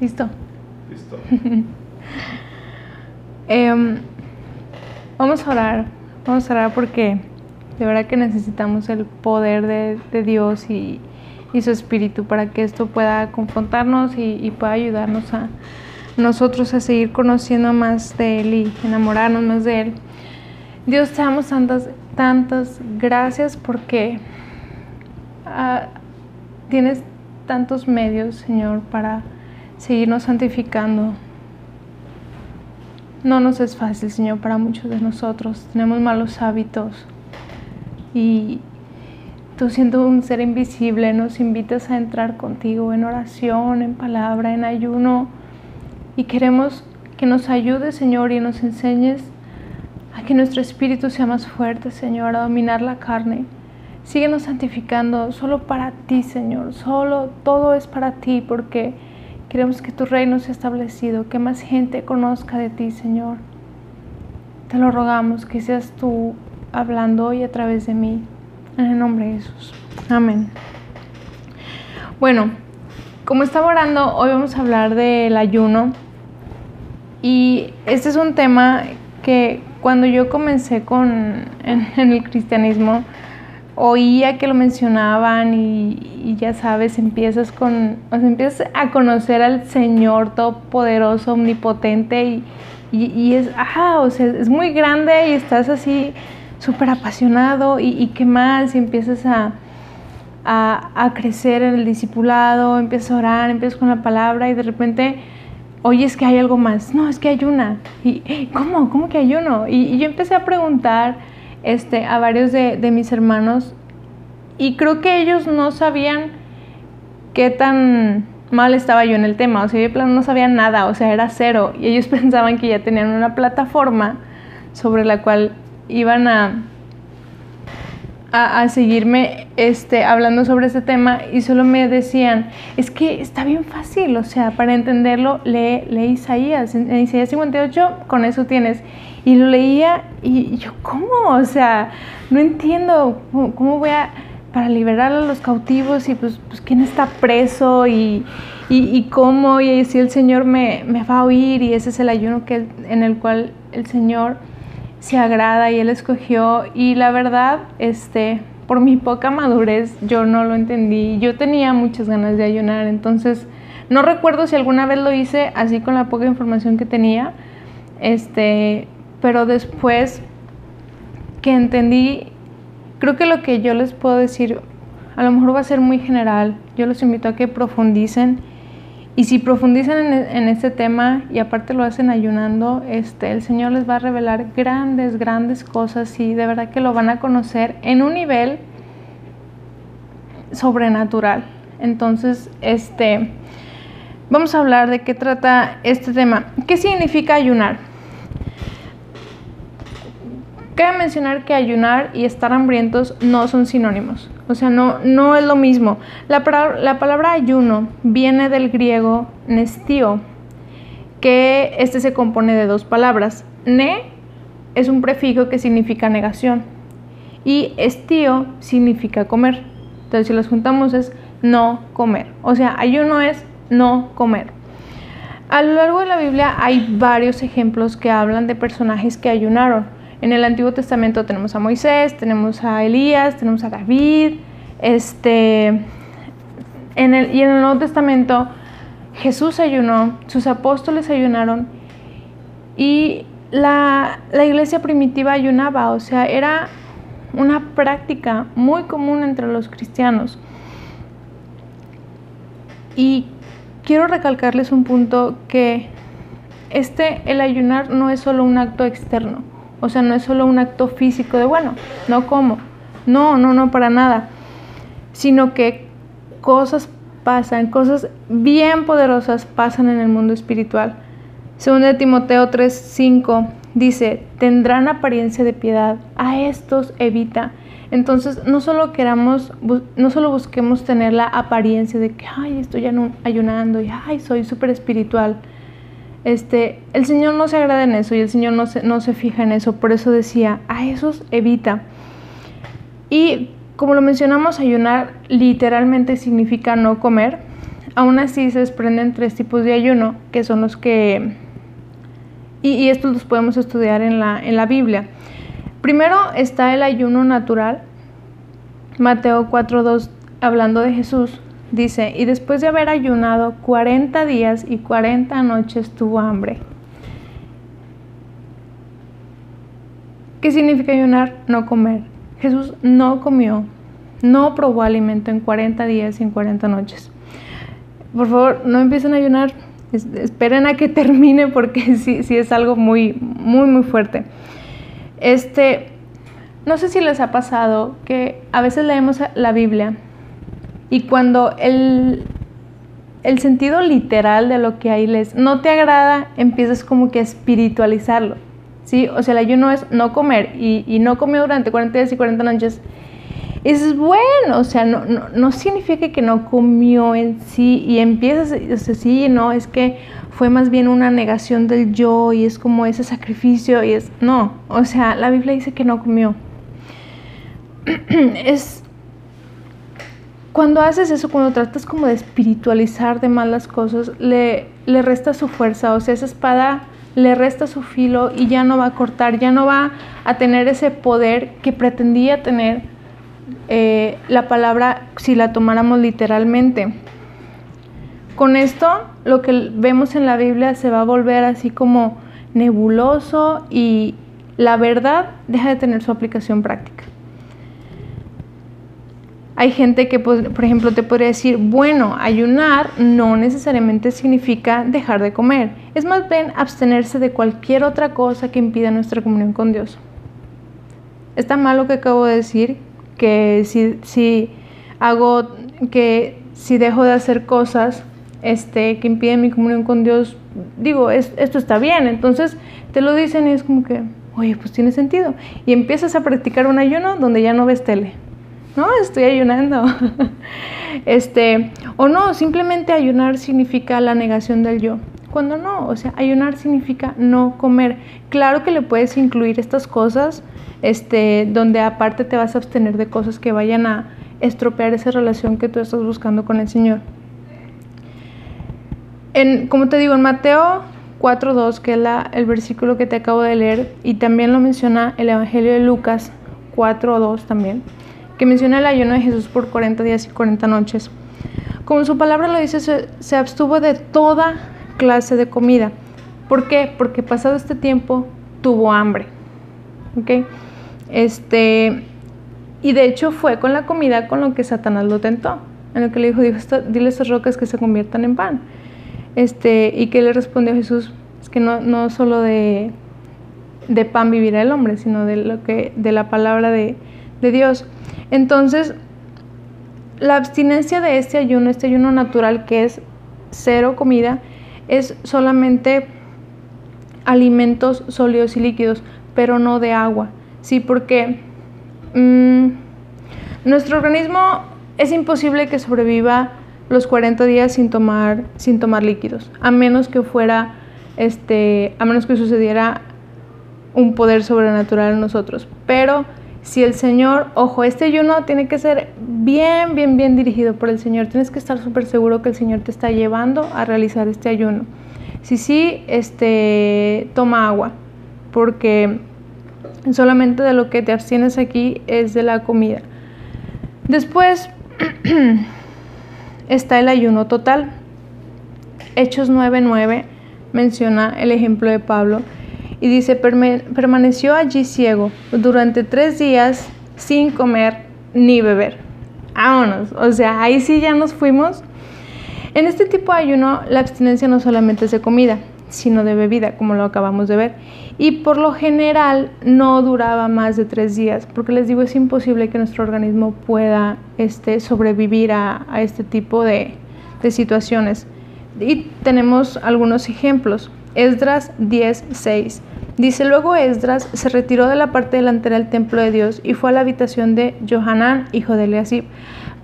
¿Listo? Listo. Em, vamos a orar, vamos a orar porque de verdad que necesitamos el poder de, de Dios y, y, su Espíritu para que esto pueda confrontarnos y, y, pueda ayudarnos a nosotros a seguir conociendo más de Él y enamorarnos más de Él. Dios, te damos tantas, tantas gracias porque uh, tienes tantos medios, Señor, para seguirnos santificando. No nos es fácil, Señor, para muchos de nosotros. Tenemos malos hábitos. Y tú siendo un ser invisible nos invitas a entrar contigo en oración, en palabra, en ayuno. Y queremos que nos ayudes, Señor, y nos enseñes a que nuestro espíritu sea más fuerte, Señor, a dominar la carne. Síguenos santificando solo para ti, Señor. Solo todo es para ti porque queremos que tu reino sea establecido, que más gente conozca de ti, Señor. Te lo rogamos, que seas tú hablando hoy a través de mí. En el nombre de Jesús. Amén. Bueno, como estaba orando, hoy vamos a hablar del ayuno. Y este es un tema que cuando yo comencé con, en, en el cristianismo, oía que lo mencionaban y, y, ya sabes, empiezas con, o sea, empiezas a conocer al Señor todopoderoso, omnipotente y, y, y es, o sea, es muy grande y estás así súper apasionado y, qué más, y empiezas a, a, a, crecer en el discipulado, empiezas a orar, empiezas con la palabra y de repente oyes que hay algo más, no, es que hay una, y ¿cómo? ¿Cómo que hay uno? Y, y yo empecé a preguntar este, a varios de, de, mis hermanos. Y creo que ellos no sabían qué tan mal estaba yo en el tema, o sea, yo no sabía nada, o sea, era cero. Y ellos pensaban que ya tenían una plataforma sobre la cual iban a, a, seguirme este, hablando sobre este tema. Y solo me decían, es que está bien fácil, o sea, para entenderlo, lee, lee Isaías, en Isaías 58 con eso tienes. Y lo leía y yo, ¿cómo? O sea, no entiendo cómo, voy a, para liberar a los cautivos y pues, pues quién está preso y, y, y cómo, y si el Señor me, me, va a oír y ese es el ayuno que, en el cual el Señor se agrada y Él escogió. Y la verdad, este, por mi poca madurez, yo no lo entendí. Yo tenía muchas ganas de ayunar, entonces no recuerdo si alguna vez lo hice así con la poca información que tenía. Este, pero después que entendí, creo que lo que yo les puedo decir a lo mejor va a ser muy general. Yo los invito a que profundicen y si profundizan en, en este tema y aparte lo hacen ayunando, este, el Señor les va a revelar grandes, grandes cosas y de verdad que lo van a conocer en un nivel sobrenatural. Entonces, este, vamos a hablar de qué trata este tema. ¿Qué significa ayunar? Cabe mencionar que ayunar y estar hambrientos no son sinónimos, o sea, no, no es lo mismo. La, la palabra ayuno viene del griego nestio, que este se compone de dos palabras. Ne es un prefijo que significa negación y estío significa comer. Entonces, si los juntamos es no comer, o sea, ayuno es no comer. A lo largo de la Biblia hay varios ejemplos que hablan de personajes que ayunaron. En el Antiguo Testamento tenemos a Moisés, tenemos a Elías, tenemos a David, este, en el, y en el Nuevo Testamento Jesús ayunó, sus apóstoles ayunaron y la, la iglesia primitiva ayunaba, o sea, era una práctica muy común entre los cristianos. Y quiero recalcarles un punto que este, el ayunar no es solo un acto externo, o sea, no es solo un acto físico de, bueno, no como. No, no, no, para nada. Sino que cosas pasan, cosas bien poderosas pasan en el mundo espiritual. Según de Timoteo 3:5 dice, tendrán apariencia de piedad, a estos evita. Entonces, no solo queramos, no solo busquemos tener la apariencia de que, ay, estoy ayunando y, ay, soy súper espiritual este, el Señor no se agrada en eso y el Señor no se, no se fija en eso. Por eso decía, a esos evita. Y como lo mencionamos, ayunar literalmente significa no comer. aún así se desprenden tres tipos de ayuno, que son los que... Y, estos los podemos estudiar en la, en la Biblia. Primero está el ayuno natural. Mateo 4.2, hablando de Jesús, dice, y después de haber ayunado 40 días y 40 noches tuvo hambre. ¿Qué significa ayunar? No comer. Jesús no comió, no probó alimento en 40 días y en 40 noches. Por favor, no empiecen a ayunar, esperen a que termine porque sí, sí es algo muy, muy, muy fuerte. Este, no sé si les ha pasado que a veces leemos la Biblia y cuando el, el sentido literal de lo que ahí les no te agrada, empiezas como que a espiritualizarlo. ¿sí? O sea, el ayuno es no comer y, no comió durante 40 días y 40 noches. Es bueno, o sea, no, no, significa que no comió en sí y empiezas, o sea, sí, no, es que fue más bien una negación del yo y es como ese sacrificio y es, no, o sea, la Biblia dice que no comió. es, cuando haces eso, cuando tratas como de espiritualizar de más las cosas, le, le resta su fuerza, o sea, esa espada le resta su filo y ya no va a cortar, ya no va a tener ese poder que pretendía tener eh, la palabra si la tomáramos literalmente. Con esto, lo que vemos en la Biblia se va a volver así como nebuloso y la verdad deja de tener su aplicación práctica. Hay gente que, pues, por ejemplo, te podría decir, bueno, ayunar no necesariamente significa dejar de comer. Es más bien abstenerse de cualquier otra cosa que impida nuestra comunión con Dios. Está mal lo que acabo de decir, que si, si hago, que si dejo de hacer cosas este, que impiden mi comunión con Dios, digo, esto está bien. Entonces te lo dicen y es como que, oye, pues tiene sentido. Y empiezas a practicar un ayuno donde ya no ves tele no, estoy ayunando. este, o no, simplemente ayunar significa la negación del yo. Cuando no, o sea, ayunar significa no comer. Claro que le puedes incluir estas cosas, este, donde aparte te vas a abstener de cosas que vayan a estropear esa relación que tú estás buscando con el Señor. En, como te digo, en Mateo 4.2, que es la, el versículo que te acabo de leer, y también lo menciona el Evangelio de Lucas 4.2 también que menciona el ayuno de Jesús por 40 días y 40 noches. Como su palabra lo dice, se, abstuvo de toda clase de comida. ¿Por qué? Porque pasado este tiempo tuvo hambre. ¿Ok? Este, y de hecho fue con la comida con lo que Satanás lo tentó. En lo que le dijo, dijo dile estas rocas que se conviertan en pan. Este, y que le respondió Jesús, es que no, no solo de, de pan vivirá el hombre, sino de, lo que, de la palabra de, de Dios. Entonces, la abstinencia de este ayuno, este ayuno natural que es cero comida, es solamente alimentos sólidos y líquidos, pero no de agua. Sí, porque mm, nuestro organismo es imposible que sobreviva los 40 días sin tomar, sin tomar líquidos, a menos que fuera, este, a menos que sucediera un poder sobrenatural en nosotros. Pero si el Señor, ojo, este ayuno tiene que ser bien, bien, bien dirigido por el Señor. Tienes que estar súper seguro que el Señor te está llevando a realizar este ayuno. Si sí, este, toma agua, porque solamente de lo que te abstienes aquí es de la comida. Después está el ayuno total. Hechos 9:9 menciona el ejemplo de Pablo y dice, permaneció allí ciego durante tres días sin comer ni beber. Vámonos, o sea, ahí sí ya nos fuimos. En este tipo de ayuno, la abstinencia no solamente es de comida, sino de bebida, como lo acabamos de ver. Y por lo general no duraba más de tres días, porque les digo, es imposible que nuestro organismo pueda este, sobrevivir a, este tipo de, de situaciones. Y tenemos algunos ejemplos. Esdras 10:6. Dice luego Esdras se retiró de la parte delantera del templo de Dios y fue a la habitación de Johanán, hijo de Eliasib.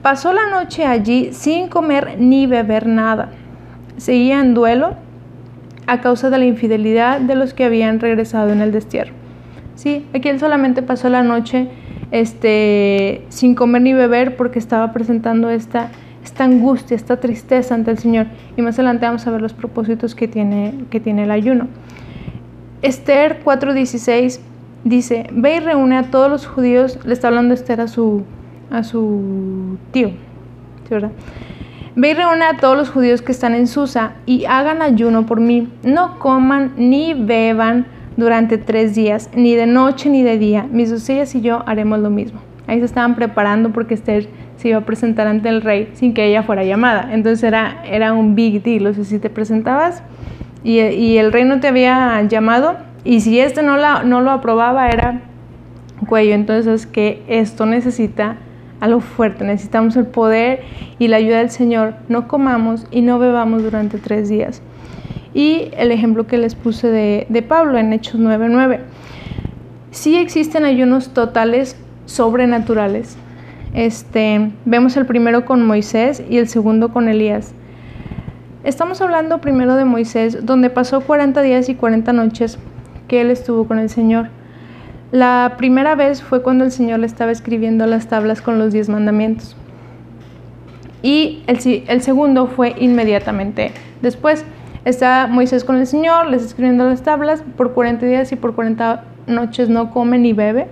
Pasó la noche allí sin comer ni beber nada. Seguía en duelo a causa de la infidelidad de los que habían regresado en el destierro. Sí, aquí él solamente pasó la noche este, sin comer ni beber porque estaba presentando esta, esta angustia, esta tristeza ante el Señor. Y más adelante vamos a ver los propósitos que tiene, que tiene el ayuno. Esther 4:16 dice, ve y reúne a todos los judíos, le está hablando Esther a su, a su tío, verdad? Ve y reúne a todos los judíos que están en Susa y hagan ayuno por mí. No coman ni beban durante tres días, ni de noche ni de día. Mis doncellas y yo haremos lo mismo. Ahí se estaban preparando porque Esther se iba a presentar ante el rey sin que ella fuera llamada. Entonces era, era un big deal. O sea, si te presentabas y, el rey no te había llamado y si este no, la, no lo aprobaba era cuello. Entonces que esto necesita algo fuerte, necesitamos el poder y la ayuda del Señor. No comamos y no bebamos durante tres días. Y el ejemplo que les puse de, de Pablo en Hechos 9:9. Sí existen ayunos totales sobrenaturales. Este, vemos el primero con Moisés y el segundo con Elías. Estamos hablando primero de Moisés, donde pasó 40 días y 40 noches que él estuvo con el Señor. La primera vez fue cuando el Señor le estaba escribiendo las tablas con los diez mandamientos. Y el, el segundo fue inmediatamente después. Está Moisés con el Señor, les escribiendo las tablas, por 40 días y por 40 noches no come ni bebe.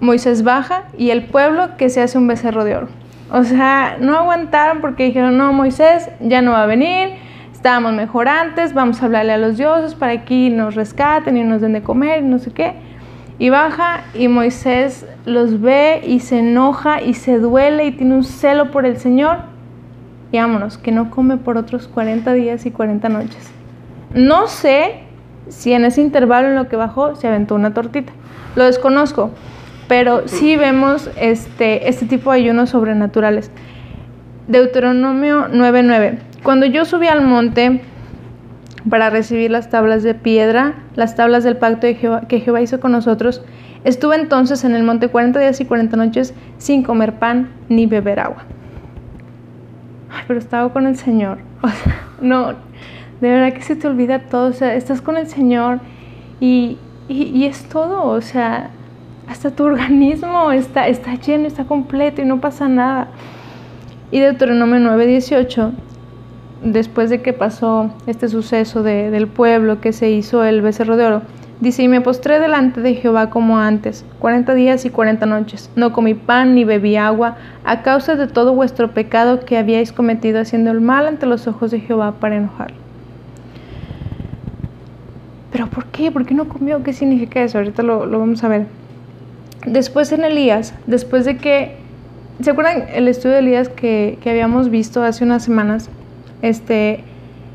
Moisés baja y el pueblo que se hace un becerro de oro. O sea, no aguantaron porque dijeron, no, Moisés ya no va a venir, estábamos mejor antes, vamos a hablarle a los dioses para que nos rescaten y nos den de comer y no sé qué. Y baja y Moisés los ve y se enoja y se duele y tiene un celo por el Señor. Y vámonos, que no come por otros 40 días y 40 noches. No sé si en ese intervalo en lo que bajó se aventó una tortita. Lo desconozco, pero sí vemos este, este tipo de ayunos sobrenaturales. Deuteronomio 9:9. Cuando yo subí al monte para recibir las tablas de piedra, las tablas del pacto que Jehová hizo con nosotros, estuve entonces en el monte 40 días y 40 noches sin comer pan ni beber agua. Ay, pero estaba con el Señor. no, de verdad que se te olvida todo. O sea, estás con el Señor y, y es todo. O sea, hasta tu organismo está, está lleno, está completo y no pasa nada. Y Deuteronomio 9:18, después de que pasó este suceso del pueblo que se hizo el becerro de oro, dice, y me postré delante de Jehová como antes, cuarenta días y cuarenta noches. No comí pan ni bebí agua, a causa de todo vuestro pecado que habíais cometido haciendo el mal ante los ojos de Jehová para enojarlo. ¿Pero por qué? ¿Por qué no comió? ¿Qué significa eso? Ahorita lo, lo vamos a ver. Después en Elías, después de que, ¿se acuerdan el estudio de Elías que, que habíamos visto hace unas semanas? Este,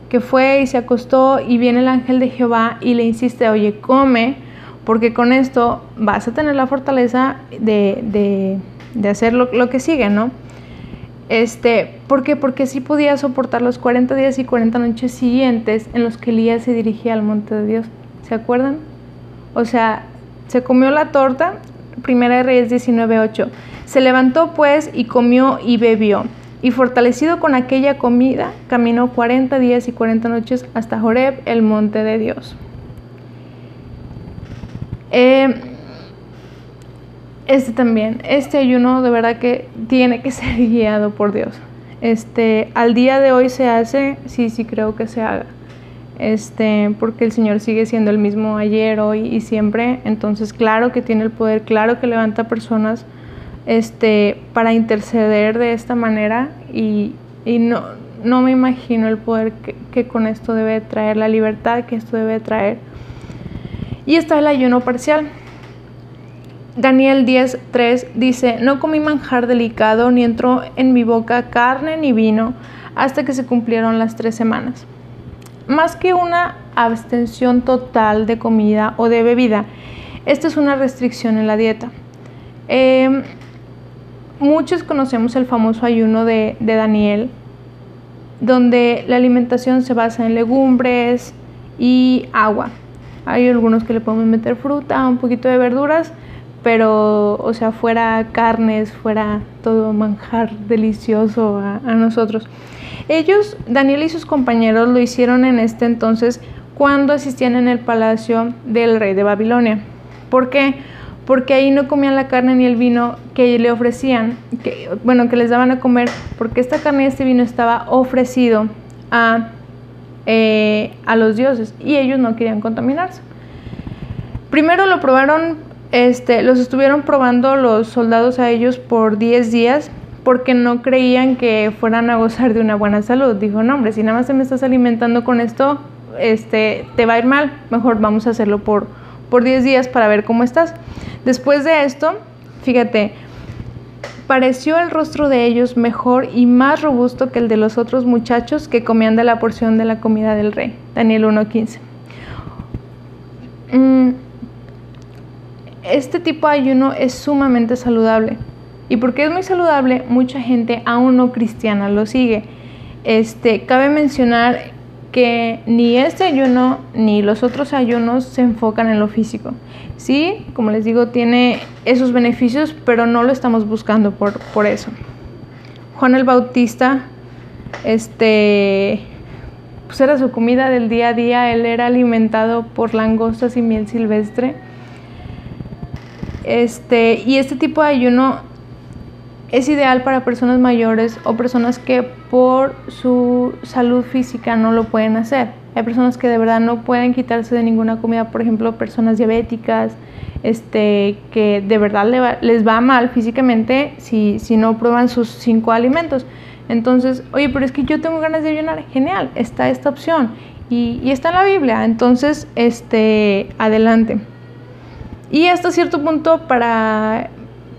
que fue y se acostó y viene el ángel de Jehová y le insiste, oye, come, porque con esto vas a tener la fortaleza de, de, de hacer lo, lo, que sigue, ¿no? Este, ¿Por qué? Porque sí podía soportar los 40 días y 40 noches siguientes en los que Elías se dirigía al monte de Dios. ¿Se acuerdan? O sea, se comió la torta Primera Reyes 19:8. Se levantó pues y comió y bebió. Y fortalecido con aquella comida, caminó 40 días y 40 noches hasta Joreb, el monte de Dios. Eh, este también, este ayuno de verdad que tiene que ser guiado por Dios. Este, al día de hoy se hace, sí, sí creo que se haga este, porque el Señor sigue siendo el mismo ayer, hoy y siempre. Entonces, claro que tiene el poder, claro que levanta personas este, para interceder de esta manera y, y no, no me imagino el poder que, que, con esto debe traer, la libertad que esto debe traer. Y está el ayuno parcial. Daniel 10:3 dice, no comí manjar delicado, ni entró en mi boca carne ni vino, hasta que se cumplieron las tres semanas más que una abstención total de comida o de bebida, esta es una restricción en la dieta. Eh, muchos conocemos el famoso ayuno de, Daniel, donde la alimentación se basa en legumbres y agua. Hay algunos que le podemos meter fruta, un poquito de verduras, pero, o sea, fuera carnes, fuera todo manjar delicioso a nosotros. Ellos, Daniel y sus compañeros, lo hicieron en este entonces cuando asistían en el palacio del rey de Babilonia. ¿Por qué? porque ahí no comían la carne ni el vino que le ofrecían, que, bueno, que les daban a comer, porque esta carne y este vino estaba ofrecido a, eh, a los dioses y ellos no querían contaminarse. Primero lo probaron, este, los estuvieron probando los soldados a ellos por 10 días porque no creían que fueran a gozar de una buena salud. Dijo, no hombre, si nada más te me estás alimentando con esto, este, te va a ir mal, mejor vamos a hacerlo por, por 10 días para ver cómo estás. Después de esto, fíjate, pareció el rostro de ellos mejor y más robusto que el de los otros muchachos que comían de la porción de la comida del rey. Daniel 1.15. Mm, este tipo de ayuno es sumamente saludable. Y porque es muy saludable, mucha gente aún no cristiana lo sigue. Este, cabe mencionar que ni este ayuno ni los otros ayunos se enfocan en lo físico. Sí, como les digo, tiene esos beneficios, pero no lo estamos buscando por, por eso. Juan el Bautista, este, pues era su comida del día a día, él era alimentado por langostas y miel silvestre. Este, y este tipo de ayuno es ideal para personas mayores o personas que por su salud física no lo pueden hacer. Hay personas que de verdad no pueden quitarse de ninguna comida, por ejemplo, personas diabéticas, este, que de verdad les va mal físicamente si, si no prueban sus cinco alimentos. Entonces, oye, pero es que yo tengo ganas de ayunar, genial, está esta opción y, y está en la Biblia, entonces, este, adelante. Y hasta cierto punto para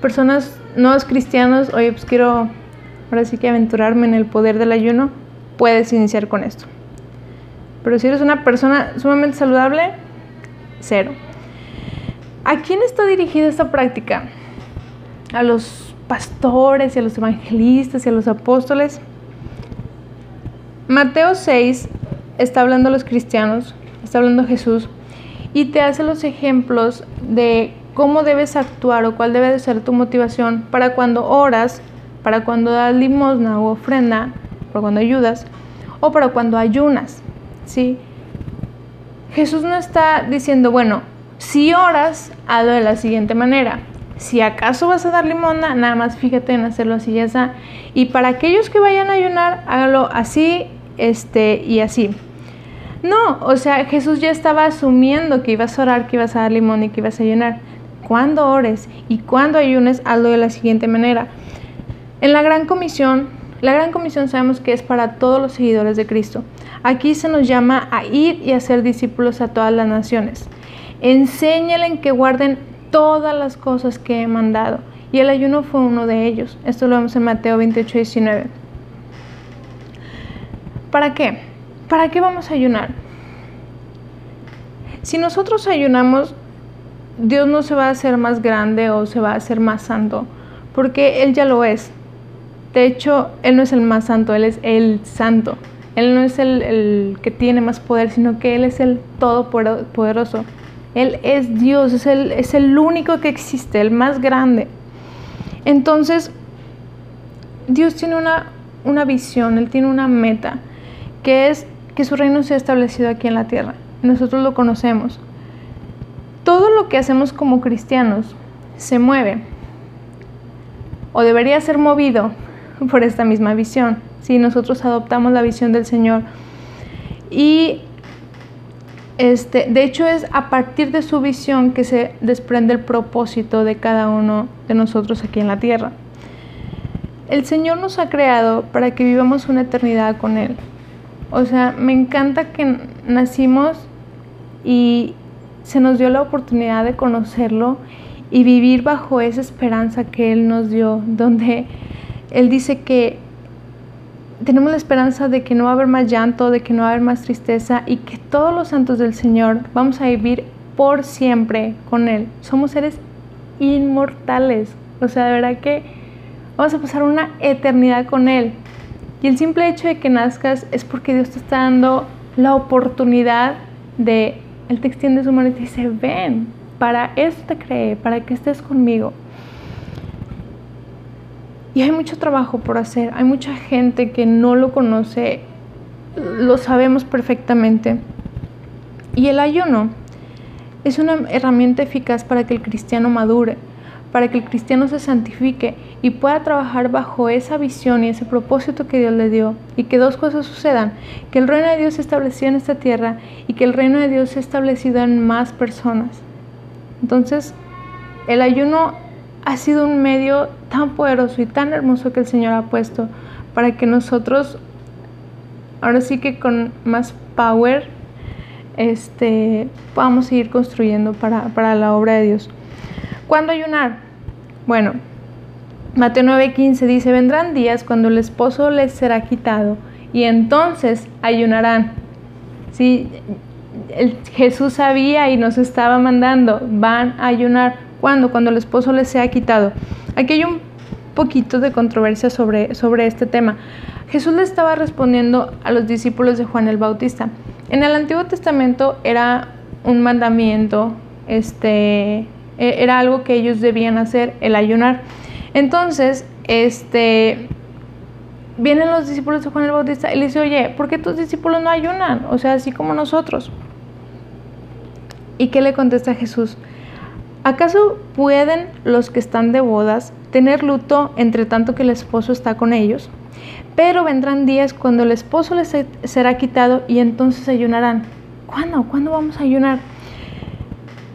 personas nuevos cristianos, oye, pues quiero ahora sí que aventurarme en el poder del ayuno, puedes iniciar con esto. Pero si eres una persona sumamente saludable, cero. ¿A quién está dirigida esta práctica? ¿A los pastores y a los evangelistas y a los apóstoles? Mateo 6 está hablando a los cristianos, está hablando a Jesús y te hace los ejemplos de cómo debes actuar o cuál debe de ser tu motivación para cuando oras, para cuando das limosna o ofrenda, para cuando ayudas o para cuando ayunas. ¿sí? Jesús no está diciendo, bueno, si oras, hazlo de la siguiente manera. Si acaso vas a dar limosna, nada más fíjate en hacerlo así y así. Y para aquellos que vayan a ayunar, hágalo así este, y así. No, o sea, Jesús ya estaba asumiendo que ibas a orar, que ibas a dar limón y que ibas a ayunar cuando ores y cuando ayunes, hazlo de la siguiente manera. En la Gran Comisión, la Gran Comisión sabemos que es para todos los seguidores de Cristo. Aquí se nos llama a ir y hacer discípulos a todas las naciones. Enséñalen que guarden todas las cosas que he mandado. Y el ayuno fue uno de ellos. Esto lo vemos en Mateo 28, 19. ¿Para qué? ¿Para qué vamos a ayunar? Si nosotros ayunamos, Dios no se va a hacer más grande o se va a hacer más santo, porque Él ya lo es. De hecho, Él no es el más santo, Él es el santo. Él no es el, que tiene más poder, sino que Él es el todopoderoso. Él es Dios, es el, único que existe, el más grande. Entonces, Dios tiene una, una visión, Él tiene una meta, que es que su reino sea establecido aquí en la tierra. Nosotros lo conocemos todo lo que hacemos como cristianos se mueve o debería ser movido por esta misma visión, si nosotros adoptamos la visión del Señor. Y este, de hecho es a partir de su visión que se desprende el propósito de cada uno de nosotros aquí en la tierra. El Señor nos ha creado para que vivamos una eternidad con Él. O sea, me encanta que nacimos y, se nos dio la oportunidad de conocerlo y vivir bajo esa esperanza que Él nos dio, donde Él dice que tenemos la esperanza de que no va a haber más llanto, de que no va a haber más tristeza y que todos los santos del Señor vamos a vivir por siempre con Él. Somos seres inmortales, o sea, de verdad que vamos a pasar una eternidad con Él. Y el simple hecho de que nazcas es porque Dios te está dando la oportunidad de él te extiende su mano y te dice, ven, para esto te creé, para que estés conmigo. Y hay mucho trabajo por hacer, hay mucha gente que no lo conoce, lo sabemos perfectamente. Y el ayuno es una herramienta eficaz para que el cristiano madure, para que el cristiano se santifique y pueda trabajar bajo esa visión y ese propósito que Dios le dio. Y que dos cosas sucedan, que el reino de Dios se establecido en esta tierra y que el reino de Dios se establecido en más personas. Entonces, el ayuno ha sido un medio tan poderoso y tan hermoso que el Señor ha puesto para que nosotros, ahora sí que con más power, este, podamos seguir construyendo para, para la obra de Dios. ¿Cuándo ayunar? Bueno, Mateo 9:15 dice, vendrán días cuando el esposo les será quitado y entonces ayunarán. Sí, Jesús sabía y nos estaba mandando, van a ayunar. ¿Cuándo? Cuando el esposo les sea quitado. Aquí hay un poquito de controversia sobre, sobre este tema. Jesús le estaba respondiendo a los discípulos de Juan el Bautista. En el Antiguo Testamento era un mandamiento, este, era algo que ellos debían hacer, el ayunar. Entonces, este, vienen los discípulos de Juan el Bautista y le dice, oye, ¿por qué tus discípulos no ayunan? O sea, así como nosotros. ¿Y qué le contesta Jesús? ¿Acaso pueden los que están de bodas tener luto entre tanto que el esposo está con ellos? Pero vendrán días cuando el esposo les será quitado y entonces ayunarán. ¿Cuándo? ¿Cuándo vamos a ayunar?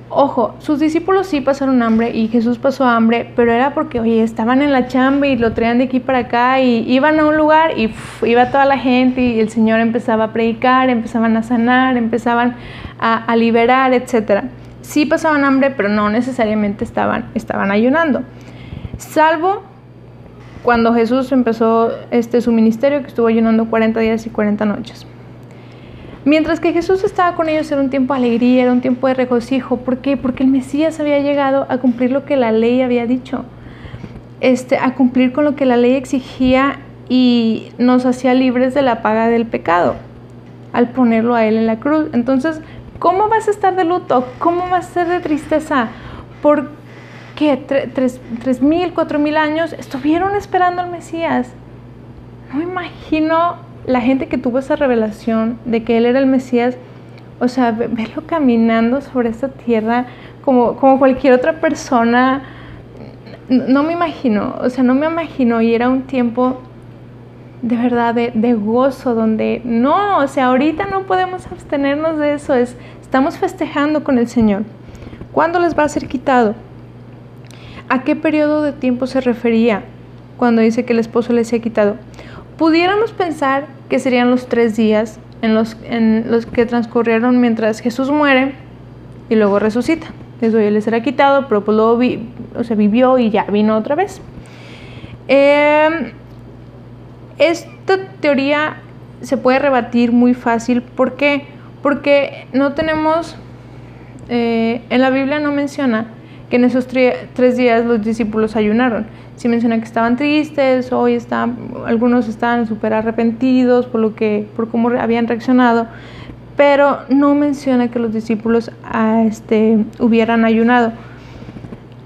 Ojo, sus discípulos sí pasaron hambre y Jesús pasó hambre, pero era porque, oye, estaban en la chamba y lo traían de aquí para acá y iban a un lugar y iba toda la gente y el Señor empezaba a predicar, empezaban a sanar, empezaban a, liberar, etc. Sí pasaban hambre, pero no necesariamente estaban, estaban ayunando. Salvo cuando Jesús empezó este, su ministerio, que estuvo ayunando 40 días y 40 noches. Mientras que Jesús estaba con ellos era un tiempo de alegría, era un tiempo de regocijo. ¿Por qué? Porque el Mesías había llegado a cumplir lo que la ley había dicho, este, a cumplir con lo que la ley exigía y nos hacía libres de la paga del pecado al ponerlo a Él en la cruz. Entonces, ¿cómo vas a estar de luto? ¿Cómo vas a ser de tristeza? ¿Por qué? ¿Tres, tres mil, cuatro mil años estuvieron esperando al Mesías? No imagino la gente que tuvo esa revelación de que Él era el Mesías, o sea, verlo caminando sobre esta tierra como, como cualquier otra persona, no me imagino, o sea, no me imagino y era un tiempo de verdad de, gozo, donde no, o sea, ahorita no podemos abstenernos de eso, es, estamos festejando con el Señor. ¿Cuándo les va a ser quitado? ¿A qué periodo de tiempo se refería cuando dice que el esposo les ha quitado? Pudiéramos pensar que serían los tres días en los, en los que transcurrieron mientras Jesús muere y luego resucita. Eso ya le será quitado, pero pues luego o sea, vivió y ya vino otra vez. Em, esta teoría se puede rebatir muy fácil. ¿Por qué? Porque no tenemos, eh, en la Biblia no menciona que en esos tres días los discípulos ayunaron sí menciona que estaban tristes, hoy están, algunos estaban súper arrepentidos por lo que, por cómo habían reaccionado, pero no menciona que los discípulos ah, este, hubieran ayunado.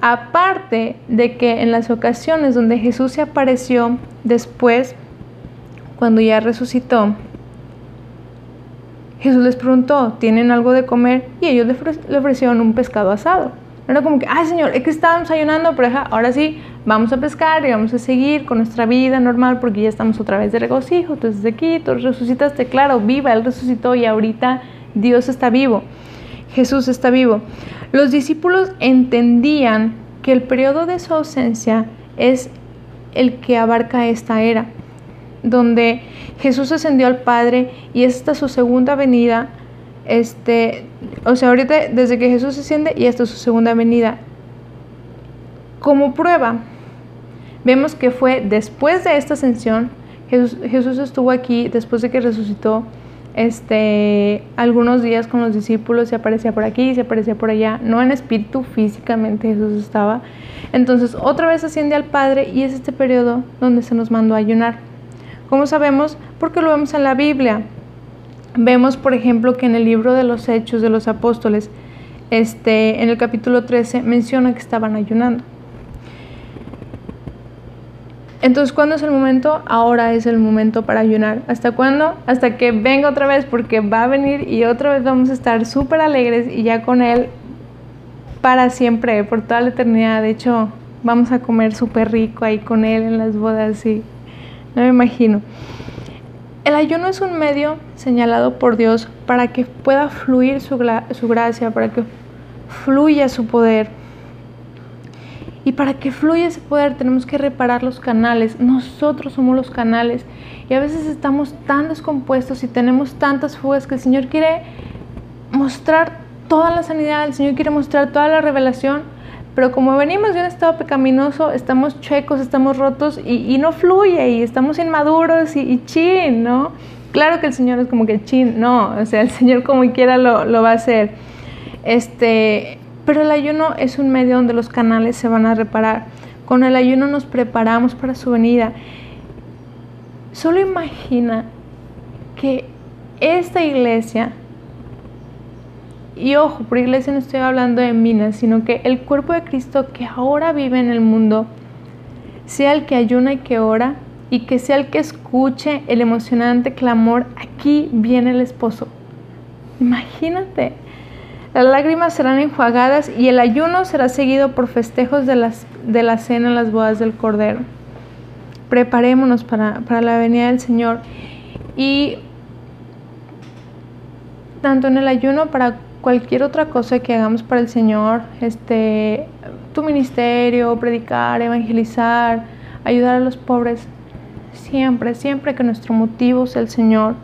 Aparte de que en las ocasiones donde Jesús se apareció después, cuando ya resucitó, Jesús les preguntó, ¿tienen algo de comer? Y ellos le ofrecieron un pescado asado. Era como que, ay Señor, es que estábamos ayunando, pero ahora sí, vamos a pescar y vamos a seguir con nuestra vida normal porque ya estamos otra vez de regocijo. Entonces aquí tú resucitaste, claro, viva, Él resucitó y ahorita Dios está vivo. Jesús está vivo. Los discípulos entendían que el periodo de su ausencia es el que abarca esta era, donde Jesús ascendió al Padre y esta su segunda venida este, o sea, ahorita desde que Jesús asciende y hasta su segunda venida. Como prueba, vemos que fue después de esta ascensión, Jesús, Jesús estuvo aquí después de que resucitó este, algunos días con los discípulos, se aparecía por aquí, se aparecía por allá, no en espíritu, físicamente Jesús estaba. Entonces otra vez asciende al Padre y es este periodo donde se nos mandó a ayunar. ¿Cómo sabemos? Porque lo vemos en la Biblia. Vemos, por ejemplo, que en el libro de los Hechos de los Apóstoles, este, en el capítulo 13, menciona que estaban ayunando. Entonces, ¿cuándo es el momento? Ahora es el momento para ayunar. ¿Hasta cuándo? Hasta que venga otra vez, porque va a venir y otra vez vamos a estar súper alegres y ya con Él para siempre, por toda la eternidad. De hecho, vamos a comer súper rico ahí con Él en las bodas y no me imagino. El ayuno es un medio señalado por Dios para que pueda fluir su, su gracia, para que fluya su poder. Y para que fluya ese poder tenemos que reparar los canales. Nosotros somos los canales. Y a veces estamos tan descompuestos y tenemos tantas fugas que el Señor quiere mostrar toda la sanidad, el Señor quiere mostrar toda la revelación, pero como venimos de un estado pecaminoso, estamos chuecos, estamos rotos y, no fluye y estamos inmaduros y, chin, ¿no? Claro que el Señor es como que chin, no, o sea, el Señor como quiera lo, lo va a hacer. Este, pero el ayuno es un medio donde los canales se van a reparar. Con el ayuno nos preparamos para su venida. Solo imagina que esta iglesia y ojo, por iglesia no estoy hablando de minas, sino que el cuerpo de Cristo que ahora vive en el mundo sea el que ayuna y que ora y que sea el que escuche el emocionante clamor, aquí viene el esposo. Imagínate, las lágrimas serán enjuagadas y el ayuno será seguido por festejos de, las, de la cena en las bodas del Cordero. Preparémonos para, para la venida del Señor y tanto en el ayuno para cualquier otra cosa que hagamos para el Señor, este, tu ministerio, predicar, evangelizar, ayudar a los pobres, siempre, siempre que nuestro motivo sea el Señor.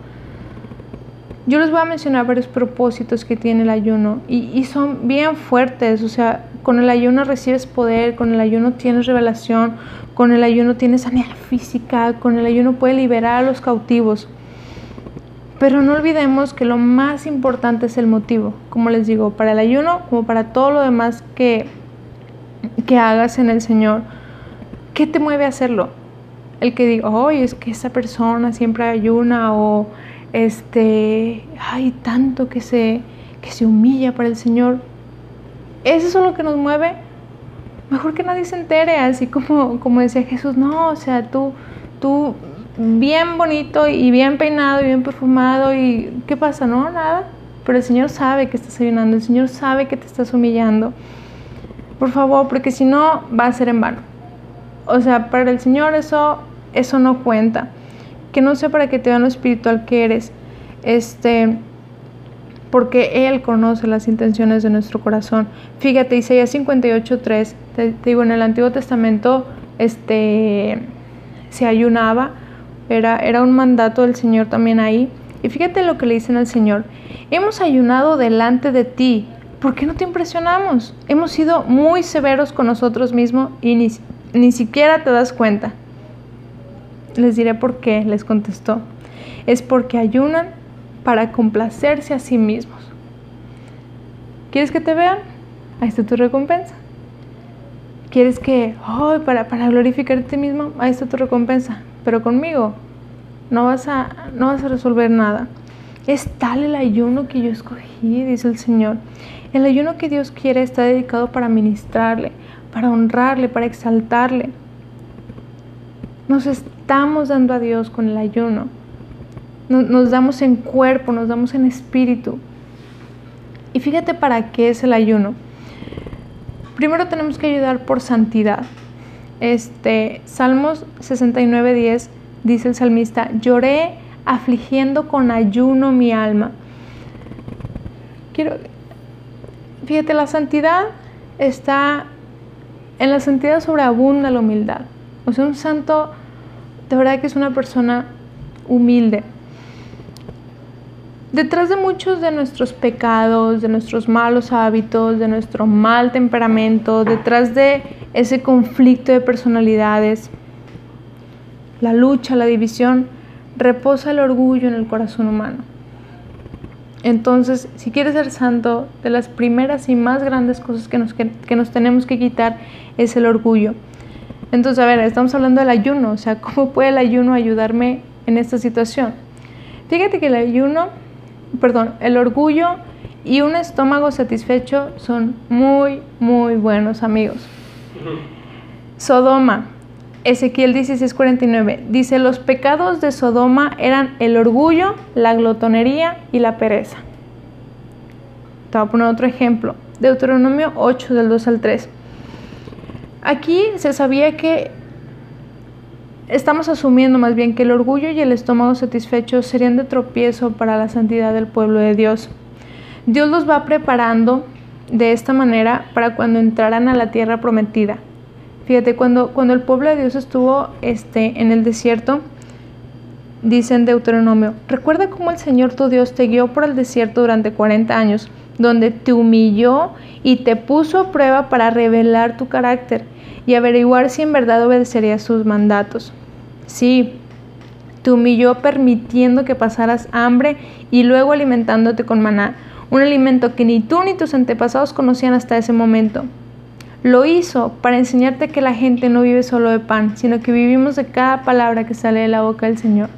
Yo les voy a mencionar varios propósitos que tiene el ayuno y, y son bien fuertes, o sea, con el ayuno recibes poder, con el ayuno tienes revelación, con el ayuno tienes sanidad física, con el ayuno puedes liberar a los cautivos. Pero no olvidemos que lo más importante es el motivo, como les digo, para el ayuno como para todo lo demás que, que hagas en el Señor. ¿Qué te mueve a hacerlo? El que diga, oye, es que esa persona siempre ayuna o este, hay tanto que se, que se humilla para el Señor. ¿Eso es lo que nos mueve? Mejor que nadie se entere, así como, como decía Jesús, no, o sea, tú, tú bien bonito y bien peinado y bien perfumado y ¿qué pasa? No, nada. Pero el Señor sabe que estás ayunando, el Señor sabe que te estás humillando. Por favor, porque si no va a ser en vano. O sea, para el Señor eso eso no cuenta. Que no sea para que te vean lo espiritual que eres. Este porque Él conoce las intenciones de nuestro corazón. Fíjate, Isaías 58.3, te, te digo, en el Antiguo Testamento este, se ayunaba, era, un mandato del Señor también ahí. Y fíjate lo que le dicen al Señor. Hemos ayunado delante de ti. ¿Por qué no te impresionamos? Hemos sido muy severos con nosotros mismos y ni, ni siquiera te das cuenta. Les diré por qué, les contestó. Es porque ayunan para complacerse a sí mismos. ¿Quieres que te vean? Ahí está tu recompensa. ¿Quieres que, oh, para, para glorificarte a ti mismo? Ahí está tu recompensa pero conmigo no vas a, no vas a resolver nada. Es tal el ayuno que yo escogí, dice el Señor. El ayuno que Dios quiere está dedicado para ministrarle, para honrarle, para exaltarle. Nos estamos dando a Dios con el ayuno. Nos, nos damos en cuerpo, nos damos en espíritu. Y fíjate para qué es el ayuno. Primero tenemos que ayudar por santidad. Este, Salmos 69:10 dice el salmista, lloré afligiendo con ayuno mi alma. Quiero, fíjate, la santidad está, en la santidad sobreabunda la humildad. O sea, un santo de verdad que es una persona humilde. Detrás de muchos de nuestros pecados, de nuestros malos hábitos, de nuestro mal temperamento, detrás de ese conflicto de personalidades, la lucha, la división, reposa el orgullo en el corazón humano. Entonces, si quieres ser santo, de las primeras y más grandes cosas que nos, que, nos tenemos que quitar es el orgullo. Entonces, a ver, estamos hablando del ayuno, o sea, ¿cómo puede el ayuno ayudarme en esta situación? Fíjate que el ayuno, perdón, el orgullo y un estómago satisfecho son muy, muy buenos amigos. Sodoma, Ezequiel 16:49, dice, los pecados de Sodoma eran el orgullo, la glotonería y la pereza. Te voy a poner otro ejemplo. Deuteronomio 8 del 2 al 3. Aquí se sabía que estamos asumiendo más bien que el orgullo y el estómago satisfecho serían de tropiezo para la santidad del pueblo de Dios. Dios los va preparando de esta manera para cuando entraran a la tierra prometida. Fíjate, cuando, cuando el pueblo de Dios estuvo este, en el desierto, dice en Deuteronomio, recuerda cómo el Señor tu Dios te guió por el desierto durante 40 años, donde te humilló y te puso a prueba para revelar tu carácter y averiguar si en verdad obedecerías sus mandatos. Sí, te humilló permitiendo que pasaras hambre y luego alimentándote con maná, un alimento que ni tú ni tus antepasados conocían hasta ese momento. Lo hizo para enseñarte que la gente no vive solo de pan, sino que vivimos de cada palabra que sale de la boca del Señor.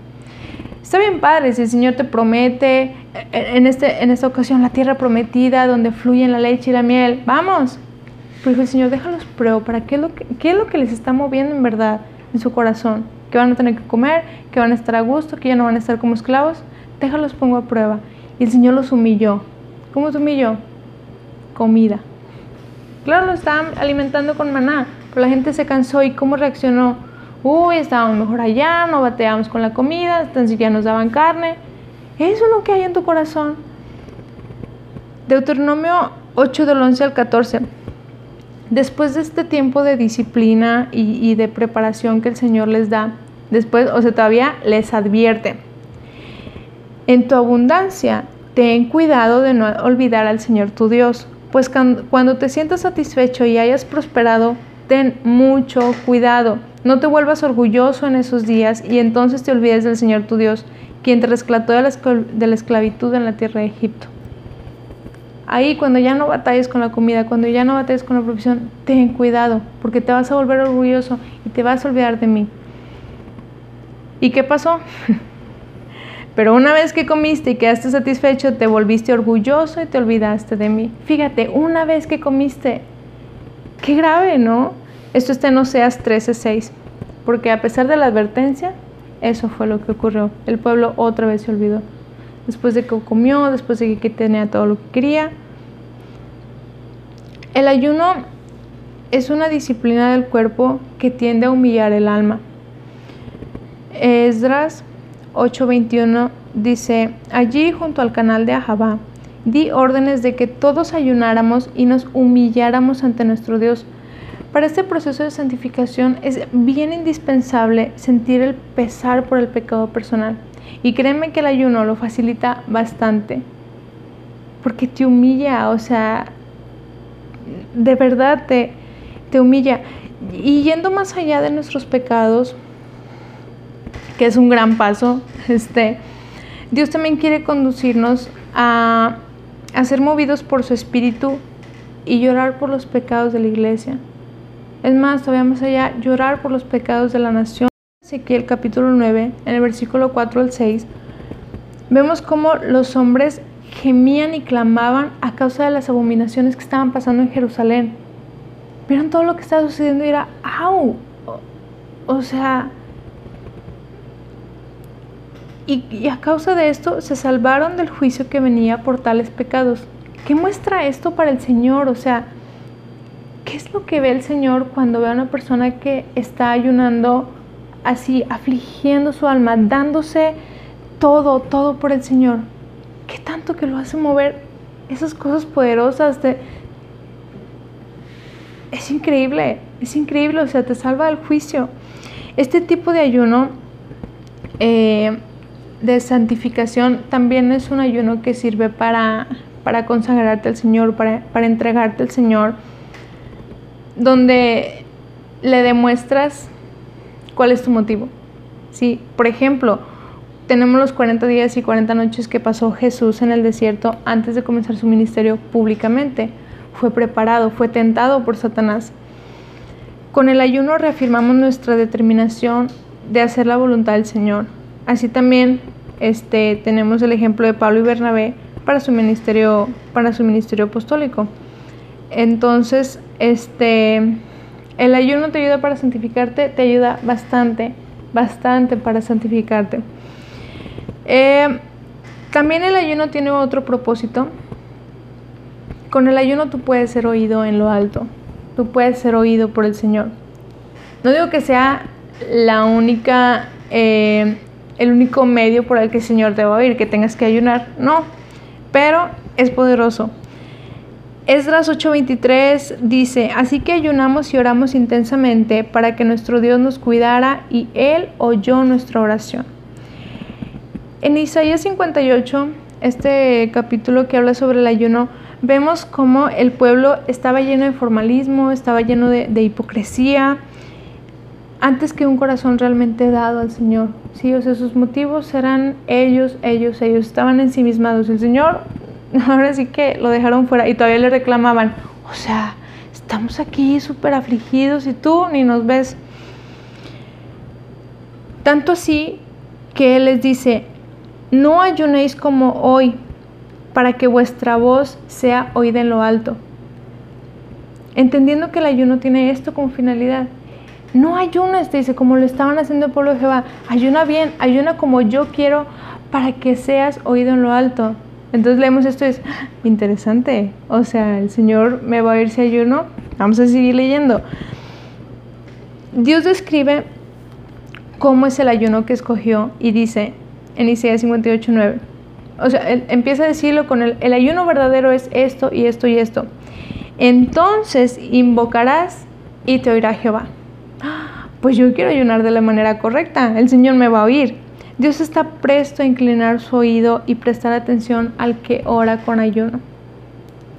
Está bien padre si el Señor te promete eh, en, este, en esta ocasión la tierra prometida donde fluyen la leche y la miel. Vamos. Pero el Señor, déjalos pruebo para qué lo que, qué es lo que les está moviendo en verdad en su corazón. Que van a tener que comer, que van a estar a gusto, que ya no van a estar como esclavos. Déjalos pongo a prueba. Y el Señor los humilló. ¿Cómo te humilló? Comida. Claro, lo estaban alimentando con maná, pero la gente se cansó y ¿cómo reaccionó? Uy, estábamos mejor allá, no bateábamos con la comida, tan siquiera nos daban carne. Eso es lo que hay en tu corazón. Deuteronomio 8 del 11 al 14. Después de este tiempo de disciplina y, de preparación que el Señor les da, después, o sea, todavía les advierte. En tu abundancia ten cuidado de no olvidar al Señor tu Dios, pues cuando te sientas satisfecho y hayas prosperado, ten mucho cuidado. No te vuelvas orgulloso en esos días y entonces te olvides del Señor tu Dios, quien te rescató de la, esclavitud en la tierra de Egipto. Ahí cuando ya no batalles con la comida, cuando ya no batalles con la profesión, ten cuidado, porque te vas a volver orgulloso y te vas a olvidar de mí. ¿Y qué pasó? Pero una vez que comiste y quedaste satisfecho, te volviste orgulloso y te olvidaste de mí. Fíjate, una vez que comiste, qué grave, ¿no? Esto está en Oseas 13:6, porque a pesar de la advertencia, eso fue lo que ocurrió. El pueblo otra vez se olvidó. Después de que comió, después de que tenía todo lo que quería. El ayuno es una disciplina del cuerpo que tiende a humillar el alma. Esdras 8:21 dice, allí junto al canal de Ahabá, di órdenes de que todos ayunáramos y nos humilláramos ante nuestro Dios. Para este proceso de santificación es bien indispensable sentir el pesar por el pecado personal. Y créeme que el ayuno lo facilita bastante. Porque te humilla, o sea, de verdad te, te humilla. Y yendo más allá de nuestros pecados, que es un gran paso. Este, Dios también quiere conducirnos a, a ser movidos por su espíritu y llorar por los pecados de la iglesia. Es más, todavía más allá, llorar por los pecados de la nación. Ezequiel capítulo 9, en el versículo 4 al 6, vemos cómo los hombres gemían y clamaban a causa de las abominaciones que estaban pasando en Jerusalén. Vieron todo lo que estaba sucediendo y era, ¡au! o sea, y, a causa de esto se salvaron del juicio que venía por tales pecados. ¿Qué muestra esto para el Señor? O sea, ¿qué es lo que ve el Señor cuando ve a una persona que está ayunando así, afligiendo su alma, dándose todo, todo por el Señor? ¿Qué tanto que lo hace mover esas cosas poderosas de... Es increíble, es increíble, o sea, te salva del juicio. Este tipo de ayuno eh, de santificación también es un ayuno que sirve para, para consagrarte al Señor, para, para entregarte al Señor, donde le demuestras cuál es tu motivo. ¿sí? Por ejemplo, tenemos los 40 días y 40 noches que pasó Jesús en el desierto antes de comenzar su ministerio públicamente. Fue preparado, fue tentado por Satanás. Con el ayuno reafirmamos nuestra determinación de hacer la voluntad del Señor Así también este, tenemos el ejemplo de Pablo y Bernabé para su ministerio, para su ministerio apostólico. Entonces, este, el ayuno te ayuda para santificarte, te ayuda bastante, bastante para santificarte. Eh, también el ayuno tiene otro propósito, con el ayuno tú puedes ser oído en lo alto, tú puedes ser oído por el Señor. No digo que sea la única, eh, el único medio por el que el Señor te va a oír, que tengas que ayunar, no, pero es poderoso. Esdras 8:23 dice, así que ayunamos y oramos intensamente para que nuestro Dios nos cuidara y Él oyó nuestra oración. En Isaías 58, este capítulo que habla sobre el ayuno, vemos cómo el pueblo estaba lleno de formalismo, estaba lleno de, hipocresía, antes que un corazón realmente dado al Señor. Sí, o sea, sus motivos eran ellos, ellos, ellos, estaban ensimismados. El Señor ahora sí que lo dejaron fuera y todavía le reclamaban, o sea, estamos aquí súper afligidos y tú ni nos ves. Tanto así que Él les dice, no ayunéis como hoy, para que vuestra voz sea oída en lo alto. Entendiendo que el ayuno tiene esto como finalidad. No ayunes, dice, como lo estaban haciendo el pueblo de Jehová. Ayuna bien, ayuna como yo quiero para que seas oído en lo alto. Entonces leemos esto y es ah, interesante. O sea, el Señor me va a oír si ayuno. Vamos a seguir leyendo. Dios describe cómo es el ayuno que escogió y dice en Isaías 58, 9 o sea, empieza a decirlo con el, ayuno verdadero es esto y esto y esto. Entonces invocarás y te oirá Jehová. Pues yo quiero ayunar de la manera correcta, el Señor me va a oír. Dios está presto a inclinar su oído y prestar atención al que ora con ayuno.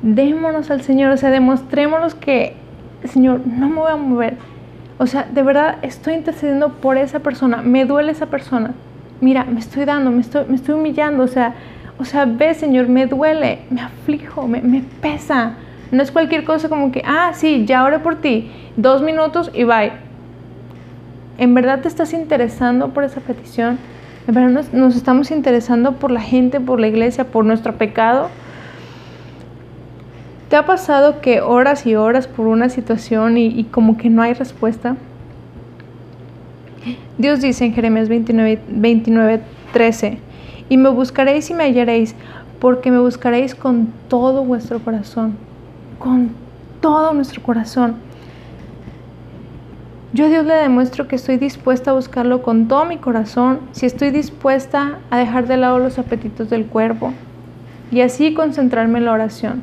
Démonos al Señor, o sea, demostrémonos que, Señor, no me voy a mover. O sea, de verdad estoy intercediendo por esa persona, me duele esa persona mira, me estoy dando, me estoy, me estoy humillando, o sea, o sea, ve, Señor, me duele, me aflijo, me, me pesa. No es cualquier cosa como que, ah, sí, ya oré por ti, dos minutos y bye. ¿En verdad te estás interesando por esa petición? ¿En verdad nos, estamos interesando por la gente, por la iglesia, por nuestro pecado? ¿Te ha pasado que horas y horas por una situación y, como que no hay respuesta? Dios dice en Jeremías 29, 13, y me buscaréis y me hallaréis, porque me buscaréis con todo vuestro corazón, con todo nuestro corazón. Yo a Dios le demuestro que estoy dispuesta a buscarlo con todo mi corazón, si estoy dispuesta a dejar de lado los apetitos del cuerpo y así concentrarme en la oración.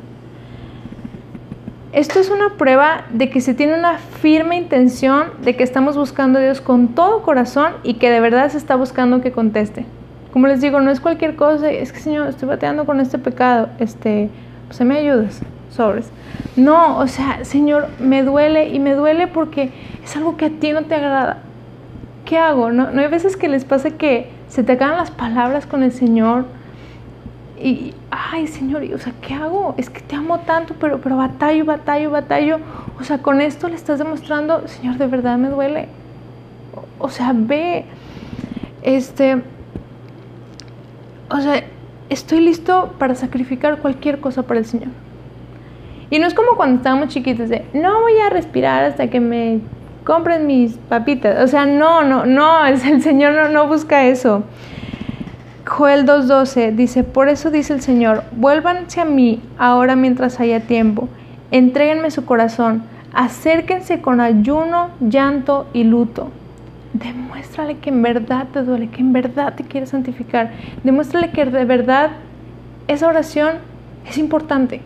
Esto es una prueba de que se tiene una firme intención de que estamos buscando a Dios con todo corazón y que de verdad se está buscando que conteste. Como les digo, no es cualquier cosa, es que Señor, estoy bateando con este pecado, este, pues me ayudas, sobres. No, o sea, Señor, me duele y me duele porque es algo que a ti no te agrada. ¿Qué hago? No, no hay veces que les pasa que se te acaban las palabras con el Señor y, ay Señor, o sea, ¿qué hago? Es que te amo tanto, pero, pero batallo, batallo, batallo. O sea, con esto le estás demostrando, Señor, de verdad me duele. O, sea, ve, este, o sea, estoy listo para sacrificar cualquier cosa para el Señor. Y no es como cuando estábamos chiquitos de, no voy a respirar hasta que me compren mis papitas. O sea, no, no, no, el Señor no, no busca eso. Joel 2.12 dice, por eso dice el Señor, vuélvanse a mí ahora mientras haya tiempo, entréguenme su corazón, acérquense con ayuno, llanto y luto. Demuéstrale que en verdad te duele, que en verdad te quieres santificar. Demuéstrale que de verdad esa oración es importante.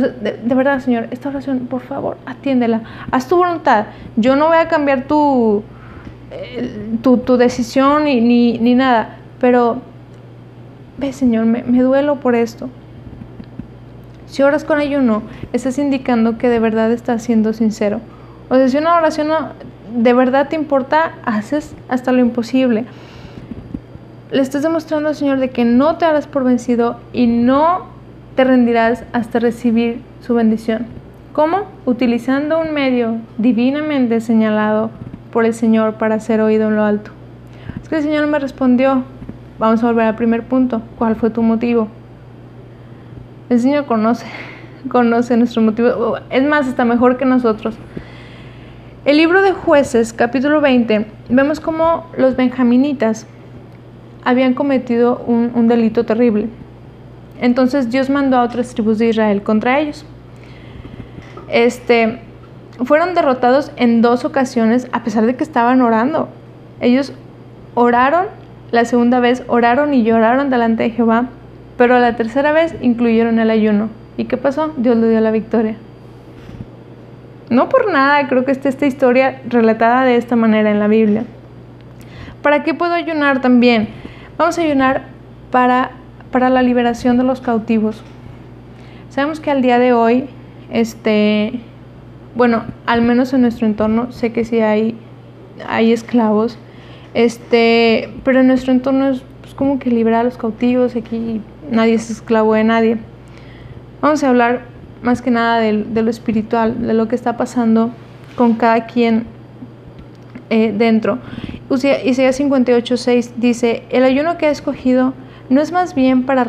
De, verdad, Señor, esta oración, por favor, atiéndela. Haz tu voluntad. Yo no voy a cambiar tu, eh, tu, decisión ni, ni, ni nada, pero ve Señor, me, duelo por esto. Si oras con ayuno, estás indicando que de verdad estás siendo sincero. O sea, si una oración de verdad te importa, haces hasta lo imposible. Le estás demostrando al Señor de que no te harás por vencido y no te rendirás hasta recibir su bendición. ¿Cómo? Utilizando un medio divinamente señalado por el Señor para ser oído en lo alto. Es que el Señor me respondió, Vamos a volver al primer punto. ¿Cuál fue tu motivo? El Señor conoce, conoce nuestro motivo. Es más, está mejor que nosotros. El libro de jueces, capítulo 20, vemos cómo los benjaminitas habían cometido un, un delito terrible. Entonces Dios mandó a otras tribus de Israel contra ellos. este, fueron derrotados en dos ocasiones a pesar de que estaban orando. Ellos oraron, la segunda vez oraron y lloraron delante de Jehová, pero la tercera vez incluyeron el ayuno. ¿Y qué pasó? Dios le dio la victoria. No por nada creo que esté esta historia relatada de esta manera en la Biblia. ¿Para qué puedo ayunar también? Vamos a ayunar para, para la liberación de los cautivos. Sabemos que al día de hoy, este, bueno, al menos en nuestro entorno, sé que sí hay, hay esclavos, este, pero en nuestro entorno es pues, como que liberar a los cautivos, aquí nadie es esclavo de nadie. Vamos a hablar más que nada de, lo espiritual, de lo que está pasando con cada quien eh, dentro. Isaías 58.6 dice, el ayuno que ha escogido no es más bien para,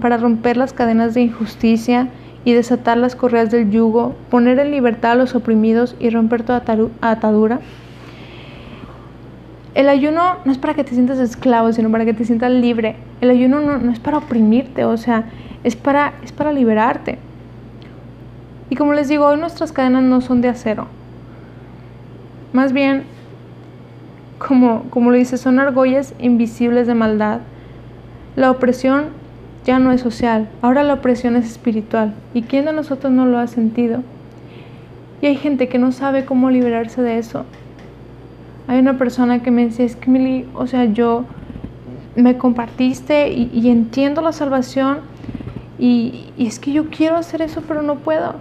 para romper las cadenas de injusticia y desatar las correas del yugo, poner en libertad a los oprimidos y romper toda atadura. El ayuno no es para que te sientas esclavo, sino para que te sientas libre. El ayuno no, no es para oprimirte, o sea, es para, es para liberarte. Y como les digo, hoy nuestras cadenas no son de acero. Más bien, como, como lo dice, son argollas invisibles de maldad. La opresión ya no es social, ahora la opresión es espiritual. ¿Y quién de nosotros no lo ha sentido? Y hay gente que no sabe cómo liberarse de eso. Hay una persona que me dice, es que Mili, o sea, yo me compartiste y entiendo la salvación, y, es que yo quiero hacer eso, pero no puedo.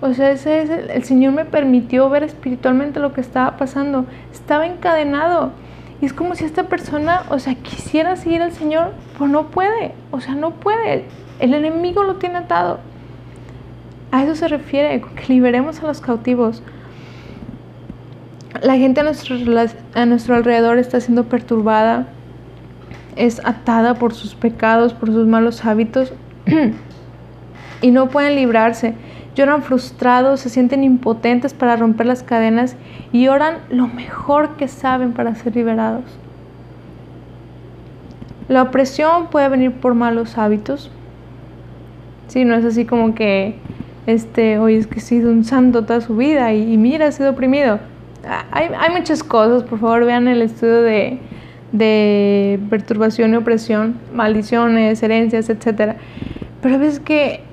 O sea, ese es el, Señor me permitió ver espiritualmente lo que estaba pasando. Estaba encadenado. Y es como si esta persona, o sea, quisiera seguir al Señor, pero no puede. O sea, no puede. El enemigo lo tiene atado. A eso se refiere, que liberemos a los cautivos. La gente a nuestro, a nuestro alrededor está siendo perturbada, es atada por sus pecados, por sus malos hábitos y no pueden librarse. Lloran frustrados, se sienten impotentes para romper las cadenas y oran lo mejor que saben para ser liberados. La opresión puede venir por malos hábitos. Si no es así como que, este, hoy es que he sido un santo toda su vida y, mira, ha sido oprimido. Hay, hay, muchas cosas, por favor vean el estudio de, de perturbación y opresión, maldiciones, herencias, etcétera. Pero a veces que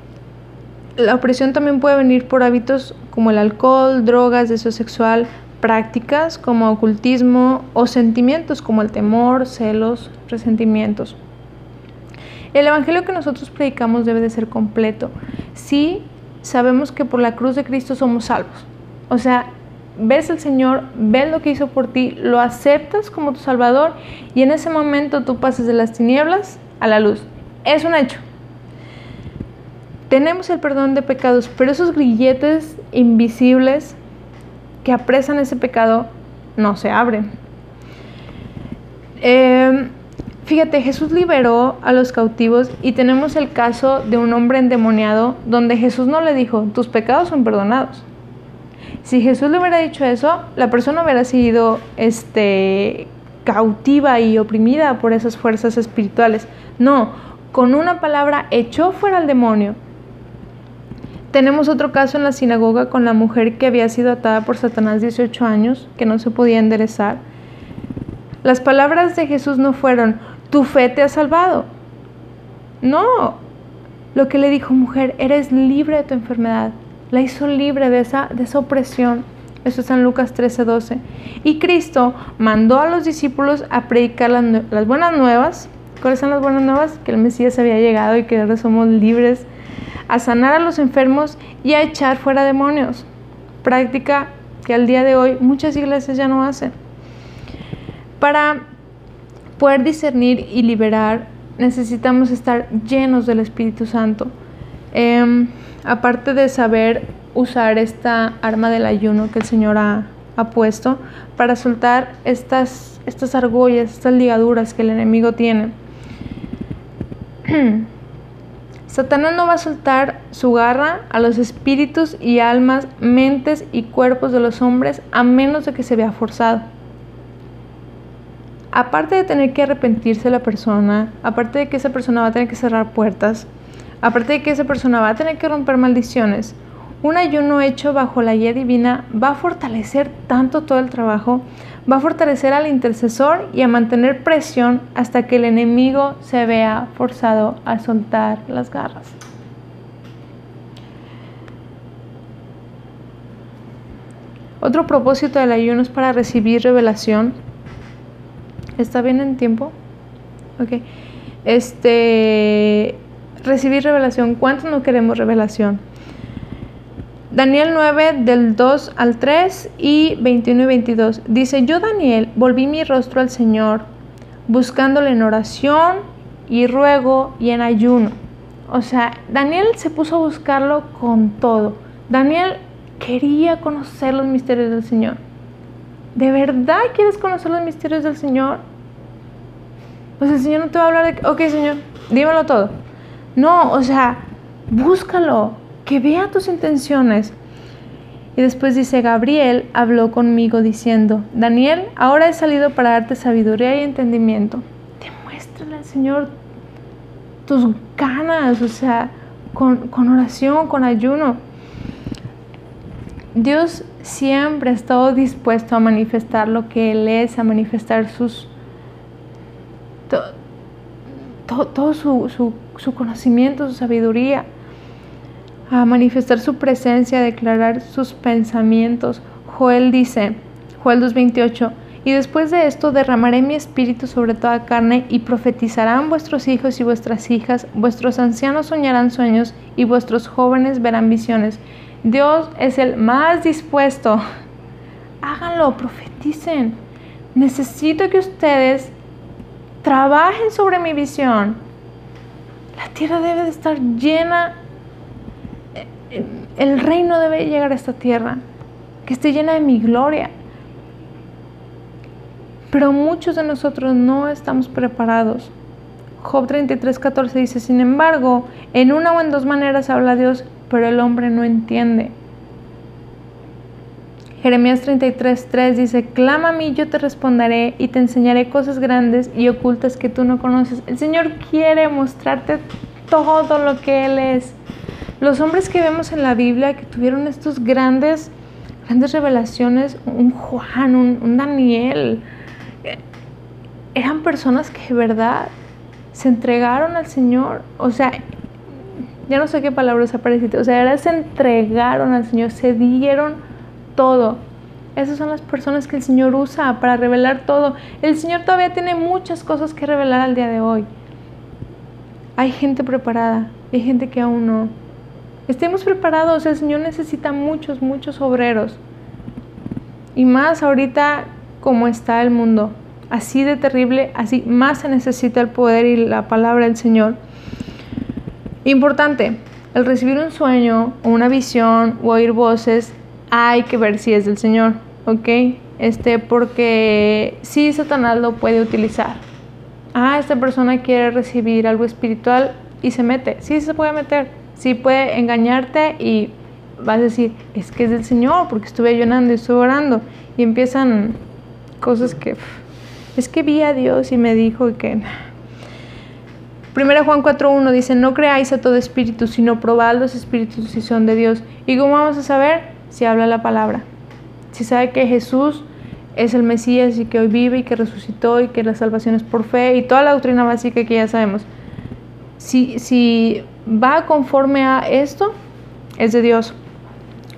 la opresión también puede venir por hábitos como el alcohol, drogas, deseo sexual, prácticas como ocultismo o sentimientos como el temor, celos, resentimientos. El evangelio que nosotros predicamos debe de ser completo. Sí sabemos que por la cruz de Cristo somos salvos. O sea, ves al Señor, ves lo que hizo por ti, lo aceptas como tu Salvador y en ese momento tú pasas de las tinieblas a la luz. Es un hecho tenemos el perdón de pecados, pero esos grilletes invisibles que apresan ese pecado no se abren. Em, fíjate, Jesús liberó a los cautivos y tenemos el caso de un hombre endemoniado donde Jesús no le dijo, tus pecados son perdonados. Si Jesús le hubiera dicho eso, la persona hubiera sido este, cautiva y oprimida por esas fuerzas espirituales. No, con una palabra echó fuera al demonio tenemos otro caso en la sinagoga con la mujer que había sido atada por Satanás 18 años, que no se podía enderezar. Las palabras de Jesús no fueron, tu fe te ha salvado. No, lo que le dijo mujer, eres libre de tu enfermedad. La hizo libre de esa, de esa opresión. Eso está en Lucas 13:12. Y Cristo mandó a los discípulos a predicar las, las, buenas nuevas. ¿Cuáles son las buenas nuevas? Que el Mesías había llegado y que ahora somos libres a sanar a los enfermos y a echar fuera demonios. Práctica que al día de hoy muchas iglesias ya no hacen. Para poder discernir y liberar necesitamos estar llenos del Espíritu Santo. Em, aparte de saber usar esta arma del ayuno que el Señor ha, ha puesto para soltar estas, estas argollas, estas ligaduras que el enemigo tiene. Satanás no va a soltar su garra a los espíritus y almas, mentes y cuerpos de los hombres a menos de que se vea forzado. Aparte de tener que arrepentirse la persona, aparte de que esa persona va a tener que cerrar puertas, aparte de que esa persona va a tener que romper maldiciones, un ayuno hecho bajo la guía divina va a fortalecer tanto todo el trabajo, va a fortalecer al intercesor y a mantener presión hasta que el enemigo se vea forzado a soltar las garras. Otro propósito del ayuno es para recibir revelación. ¿Está bien en tiempo? Ok. Este, recibir revelación. ¿Cuántos no queremos revelación? Daniel 9 del 2 al 3 y 21 y 22. Dice, yo Daniel volví mi rostro al Señor, buscándole en oración y ruego y en ayuno. O sea, Daniel se puso a buscarlo con todo. Daniel quería conocer los misterios del Señor. ¿De verdad quieres conocer los misterios del Señor? Pues el Señor no te va a hablar de, ok Señor, dímelo todo. No, o sea, búscalo, que vea tus intenciones. Y después dice, Gabriel habló conmigo diciendo, Daniel, ahora he salido para darte sabiduría y entendimiento. Demuéstrale al Señor tus ganas, o sea, con, con oración, con ayuno. Dios siempre ha estado dispuesto a manifestar lo que Él es, a manifestar sus... todo, su, su, conocimiento, su sabiduría, a manifestar su presencia, a declarar sus pensamientos. Joel dice, Joel 2.28, y después de esto derramaré mi espíritu sobre toda carne y profetizarán vuestros hijos y vuestras hijas, vuestros ancianos soñarán sueños y vuestros jóvenes verán visiones. Dios es el más dispuesto. Háganlo, profeticen. Necesito que ustedes trabajen sobre mi visión. La tierra debe de estar llena. El reino debe llegar a esta tierra. Que esté llena de mi gloria. Pero muchos de nosotros no estamos preparados. Job 33, 14 dice, sin embargo, en una o en dos maneras habla Dios pero el hombre no entiende. Jeremías 33:3 dice, clama a mí, yo te responderé y te enseñaré cosas grandes y ocultas que tú no conoces. El Señor quiere mostrarte todo lo que Él es. Los hombres que vemos en la Biblia que tuvieron estos grandes, grandes revelaciones, un Juan, un, Daniel, eran personas que verdad se entregaron al Señor. O sea, ya no sé qué palabras apareciste, o sea, se entregaron al Señor, se dieron todo. Esas son las personas que el Señor usa para revelar todo. El Señor todavía tiene muchas cosas que revelar al día de hoy. Hay gente preparada, hay gente que aún no. Estemos preparados, el Señor necesita muchos, muchos obreros. Y más ahorita como está el mundo, así de terrible, así más se necesita el poder y la palabra del Señor. Importante, al recibir un sueño o una visión o oír voces, hay que ver si es del Señor, ¿ok? Este, porque sí Satanás lo puede utilizar. Ah, esta persona quiere recibir algo espiritual y se mete. Sí se puede meter. Sí puede engañarte y vas a decir, es que es del Señor, porque estuve ayunando y estuve orando. Y empiezan cosas que, es que vi a Dios y me dijo que Primera Juan 4.1 dice, no creáis a todo espíritu, sino probad los espíritus si son de Dios. ¿Y cómo vamos a saber? Si habla la palabra. Si sabe que Jesús es el Mesías y que hoy vive y que resucitó y que la salvación es por fe y toda la doctrina básica que ya sabemos. Si, si va conforme a esto, es de Dios.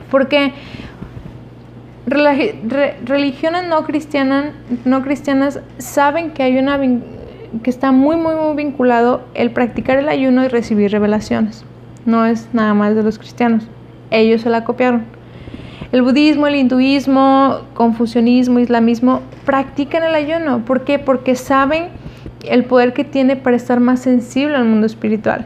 Porque religiones no cristianas, no cristianas saben que hay una que está muy, muy, muy vinculado el practicar el ayuno y recibir revelaciones. No es nada más de los cristianos. Ellos se la copiaron. El budismo, el hinduismo, confucianismo, islamismo practican el ayuno. ¿Por qué? Porque saben el poder que tiene para estar más sensible al mundo espiritual.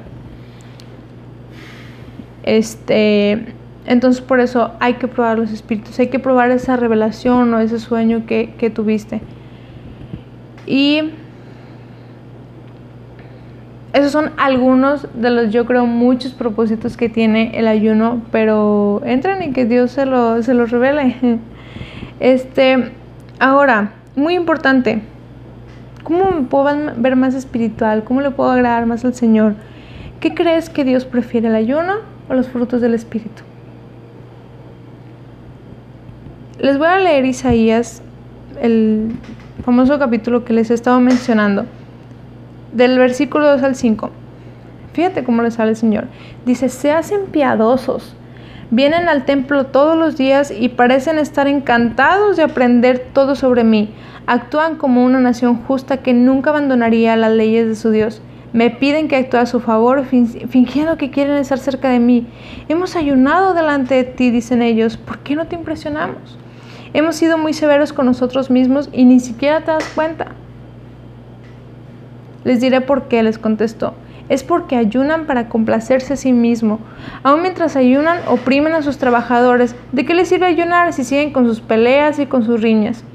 Este, entonces por eso hay que probar los espíritus, hay que probar esa revelación o ese sueño que, que tuviste. Y esos son algunos de los, yo creo, muchos propósitos que tiene el ayuno, pero entren y que Dios se, lo, se los revele. Este, ahora, muy importante, ¿cómo me puedo ver más espiritual? ¿Cómo le puedo agradar más al Señor? ¿Qué crees que Dios prefiere, el ayuno o los frutos del Espíritu? les voy a leer Isaías, el famoso capítulo que les he estado mencionando, del versículo 2 al 5. Fíjate cómo le sale el Señor. Dice, se hacen piadosos, vienen al templo todos los días y parecen estar encantados de aprender todo sobre mí. Actúan como una nación justa que nunca abandonaría las leyes de su Dios. Me piden que actúe a su favor, fingiendo que quieren estar cerca de mí. Hemos ayunado delante de ti, dicen ellos. ¿Por qué no te impresionamos? Hemos sido muy severos con nosotros mismos y ni siquiera te das cuenta. Les diré por qué, les contestó. Es porque ayunan para complacerse a sí mismo. Aún mientras ayunan, oprimen a sus trabajadores. ¿De qué les sirve ayunar si siguen con sus peleas y con sus riñas?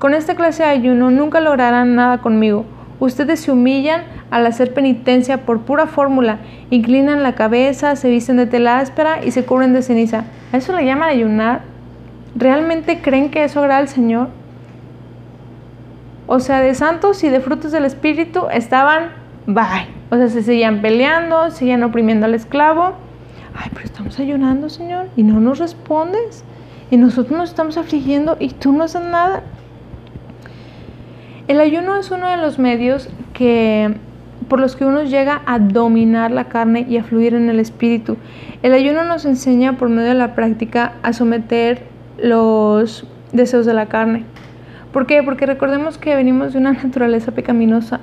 Con esta clase de ayuno nunca lograrán nada conmigo. Ustedes se humillan al hacer penitencia por pura fórmula, inclinan la cabeza, se visten de tela áspera y se cubren de ceniza. ¿A eso le llaman ayunar? ¿Realmente creen que eso agrada al Señor? O sea, de santos y de frutos del Espíritu estaban, bye. O sea, se seguían peleando, seguían oprimiendo al esclavo. Ay, pero estamos ayunando, Señor, y no nos respondes. Y nosotros nos estamos afligiendo y tú no haces nada. El ayuno es uno de los medios que por los que uno llega a dominar la carne y a fluir en el espíritu. El ayuno nos enseña por medio de la práctica a someter los deseos de la carne. ¿Por qué? Porque recordemos que venimos de una naturaleza pecaminosa,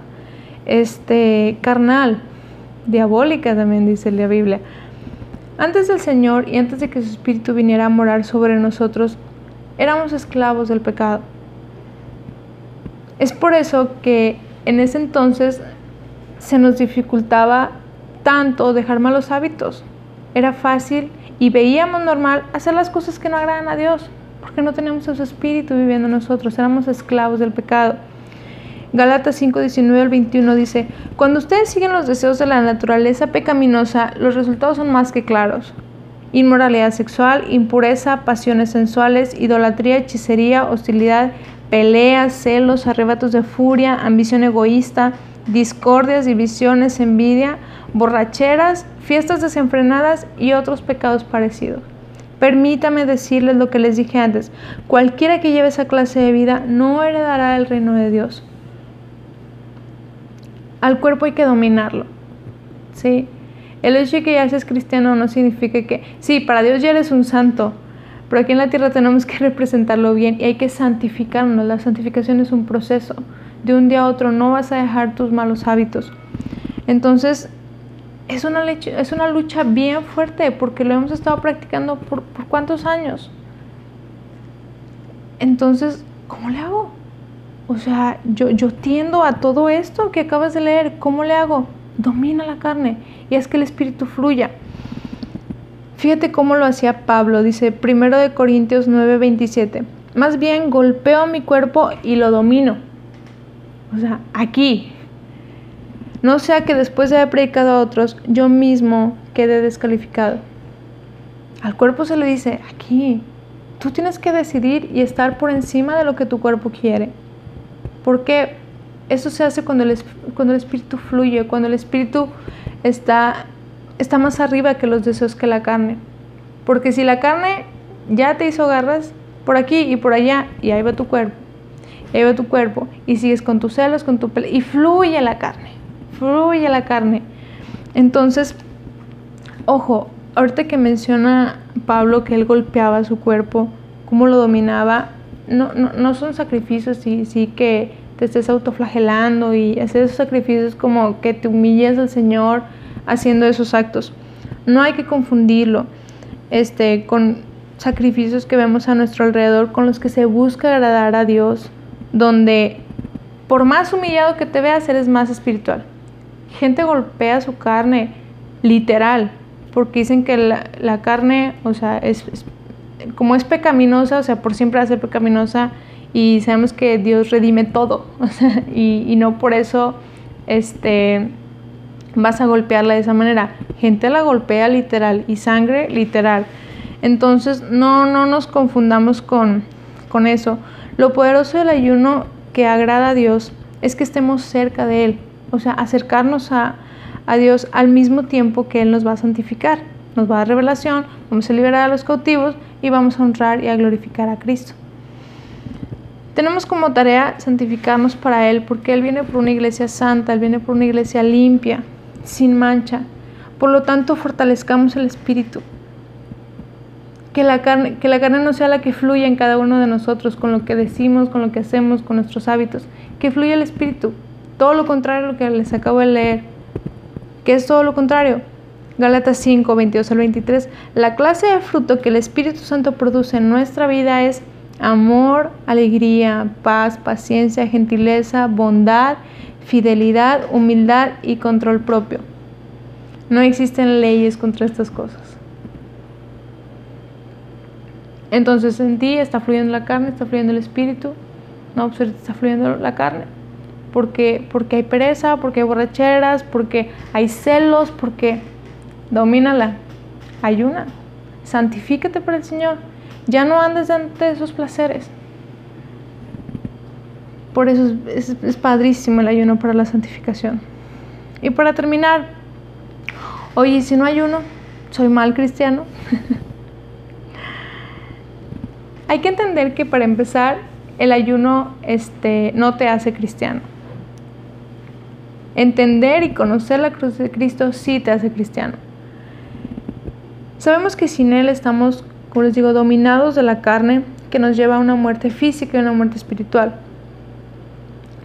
este, carnal, diabólica también dice la Biblia. Antes del Señor y antes de que su espíritu viniera a morar sobre nosotros, éramos esclavos del pecado. Es por eso que en ese entonces se nos dificultaba tanto dejar malos hábitos. Era fácil y veíamos normal hacer las cosas que no agradan a Dios, porque no teníamos su espíritu viviendo en nosotros, éramos esclavos del pecado. Galatas 5, 19 al 21 dice, Cuando ustedes siguen los deseos de la naturaleza pecaminosa, los resultados son más que claros. Inmoralidad sexual, impureza, pasiones sensuales, idolatría, hechicería, hostilidad, peleas, celos, arrebatos de furia, ambición egoísta, discordias, divisiones, envidia, borracheras, fiestas desenfrenadas y otros pecados parecidos. Permítame decirles lo que les dije antes, cualquiera que lleve esa clase de vida no heredará el reino de Dios. Al cuerpo hay que dominarlo. ¿sí? El hecho de que ya seas cristiano no significa que, sí, para Dios ya eres un santo, pero aquí en la tierra tenemos que representarlo bien y hay que santificarnos. La santificación es un proceso. De un día a otro no vas a dejar tus malos hábitos. Entonces, es una, leche, es una lucha bien fuerte porque lo hemos estado practicando por, por cuántos años. Entonces, ¿cómo le hago? O sea, yo, yo tiendo a todo esto que acabas de leer. ¿Cómo le hago? Domina la carne y es que el espíritu fluya. Fíjate cómo lo hacía Pablo, dice 1 de Corintios 9:27. Más bien golpeo mi cuerpo y lo domino. O sea, aquí. No sea que después de haber predicado a otros, yo mismo quede descalificado. Al cuerpo se le dice, aquí, tú tienes que decidir y estar por encima de lo que tu cuerpo quiere. Porque eso se hace cuando el, cuando el espíritu fluye, cuando el espíritu está está más arriba que los deseos que la carne. Porque si la carne ya te hizo garras por aquí y por allá, y ahí va tu cuerpo, ahí va tu cuerpo, y sigues con tus celos, con tu pelea, y fluye la carne, fluye la carne. Entonces, ojo, ahorita que menciona Pablo que él golpeaba su cuerpo, cómo lo dominaba, no, no, no son sacrificios, sí, sí que te estés autoflagelando y hacer esos sacrificios como que te humilles al Señor haciendo esos actos. No hay que confundirlo este, con sacrificios que vemos a nuestro alrededor, con los que se busca agradar a Dios, donde por más humillado que te veas, eres más espiritual. Gente golpea su carne, literal, porque dicen que la, carne, o sea, es, como es pecaminosa, o sea, por siempre va pecaminosa, y sabemos que Dios redime todo, y, y no por eso, este, vas a golpearla de esa manera. Gente la golpea literal y sangre literal. Entonces no, no nos confundamos con, con eso. Lo poderoso del ayuno que agrada a Dios es que estemos cerca de Él. O sea, acercarnos a, a Dios al mismo tiempo que Él nos va a santificar. Nos va a dar revelación, vamos a liberar a los cautivos y vamos a honrar y a glorificar a Cristo. Tenemos como tarea santificarnos para Él, porque Él viene por una iglesia santa, Él viene por una iglesia limpia, sin mancha. Por lo tanto, fortalezcamos el espíritu. Que la, carne, que la carne no sea la que fluya en cada uno de nosotros, con lo que decimos, con lo que hacemos, con nuestros hábitos. Que fluya el espíritu. Todo lo contrario a lo que les acabo de leer. Que es todo lo contrario. Gálatas 5, 22 al 23. La clase de fruto que el Espíritu Santo produce en nuestra vida es amor, alegría, paz, paciencia, gentileza, bondad, fidelidad, humildad y control propio. No existen leyes contra estas cosas. Entonces en ti está fluyendo la carne, está fluyendo el espíritu. No, pues está fluyendo la carne. Porque, porque hay pereza, porque hay borracheras, porque hay celos, porque domínala, ayuna, santifícate para el Señor. Ya no andes ante esos placeres. Por eso es, es, padrísimo el ayuno para la santificación. Y para terminar, oye, si no ayuno, soy mal cristiano. Hay que entender que para empezar, el ayuno este, no te hace cristiano. Entender y conocer la cruz de Cristo sí te hace cristiano. Sabemos que sin Él estamos como les digo, dominados de la carne que nos lleva a una muerte física y una muerte espiritual.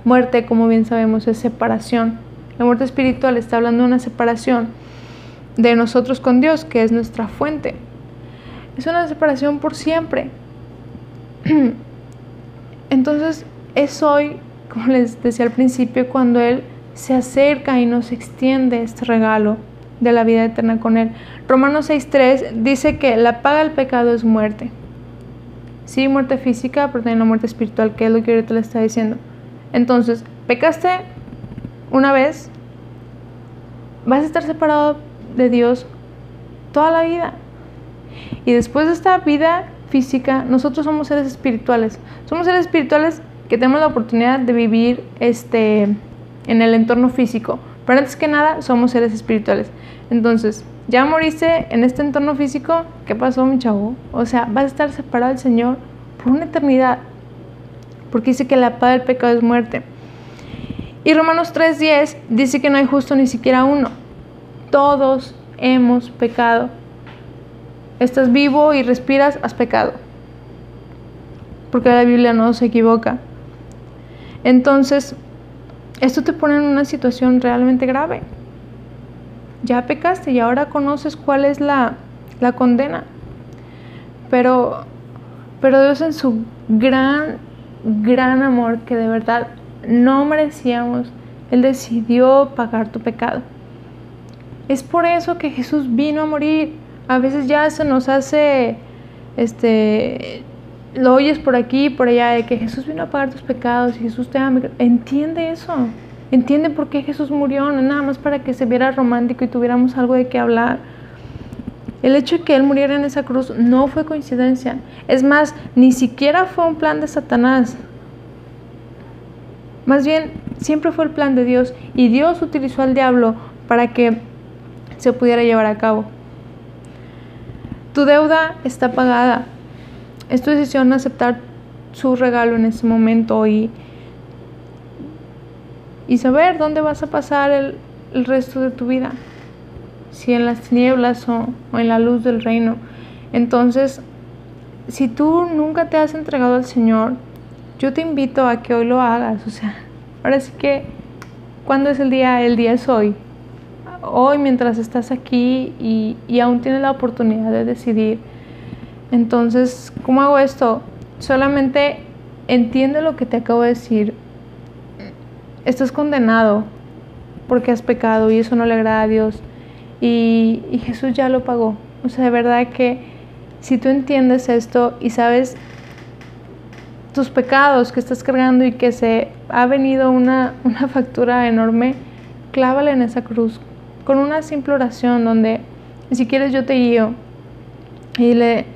Muerte, como bien sabemos, es separación. La muerte espiritual está hablando de una separación de nosotros con Dios, que es nuestra fuente. Es una separación por siempre. Entonces, es hoy, como les decía al principio, cuando Él se acerca y nos extiende este regalo de la vida eterna con Él. Romanos 6.3 dice que la paga del pecado es muerte. Sí, muerte física, pero también la muerte espiritual, que es lo que ahorita le está diciendo. Entonces, pecaste una vez, vas a estar separado de Dios toda la vida. Y después de esta vida física, nosotros somos seres espirituales. Somos seres espirituales que tenemos la oportunidad de vivir este, en el entorno físico. Pero antes que nada, somos seres espirituales. Entonces, ya moriste en este entorno físico, ¿qué pasó, mi chavo? O sea, vas a estar separado del Señor por una eternidad. Porque dice que la paz del pecado es muerte. Y Romanos 3:10 dice que no hay justo ni siquiera uno. Todos hemos pecado. Estás vivo y respiras, has pecado. Porque la Biblia no se equivoca. Entonces, esto te pone en una situación realmente grave ya pecaste y ahora conoces cuál es la, condena. Pero, pero Dios en su gran, gran amor que de verdad no merecíamos, Él decidió pagar tu pecado. Es por eso que Jesús vino a morir. A veces ya se nos hace, este, lo oyes por aquí y por allá, de que Jesús vino a pagar tus pecados y Jesús te ama. Entiende eso. Entiende por qué Jesús murió, no nada más para que se viera romántico y tuviéramos algo de qué hablar. El hecho de que Él muriera en esa cruz no fue coincidencia. Es más, ni siquiera fue un plan de Satanás. Más bien, siempre fue el plan de Dios y Dios utilizó al diablo para que se pudiera llevar a cabo. Tu deuda está pagada. Es tu decisión aceptar su regalo en ese momento y y saber dónde vas a pasar el, resto de tu vida, si en las tinieblas o, en la luz del reino. Entonces, si tú nunca te has entregado al Señor, yo te invito a que hoy lo hagas. O sea, ahora sí que, ¿cuándo es el día? El día es hoy. Hoy mientras estás aquí y, y aún tienes la oportunidad de decidir. Entonces, ¿cómo hago esto? Solamente entiende lo que te acabo de decir estás condenado porque has pecado y eso no le agrada a Dios. Y, Jesús ya lo pagó. O sea, de verdad que si tú entiendes esto y sabes tus pecados que estás cargando y que se ha venido una, una factura enorme, clávale en esa cruz con una simple oración donde, si quieres, yo te guío y dile,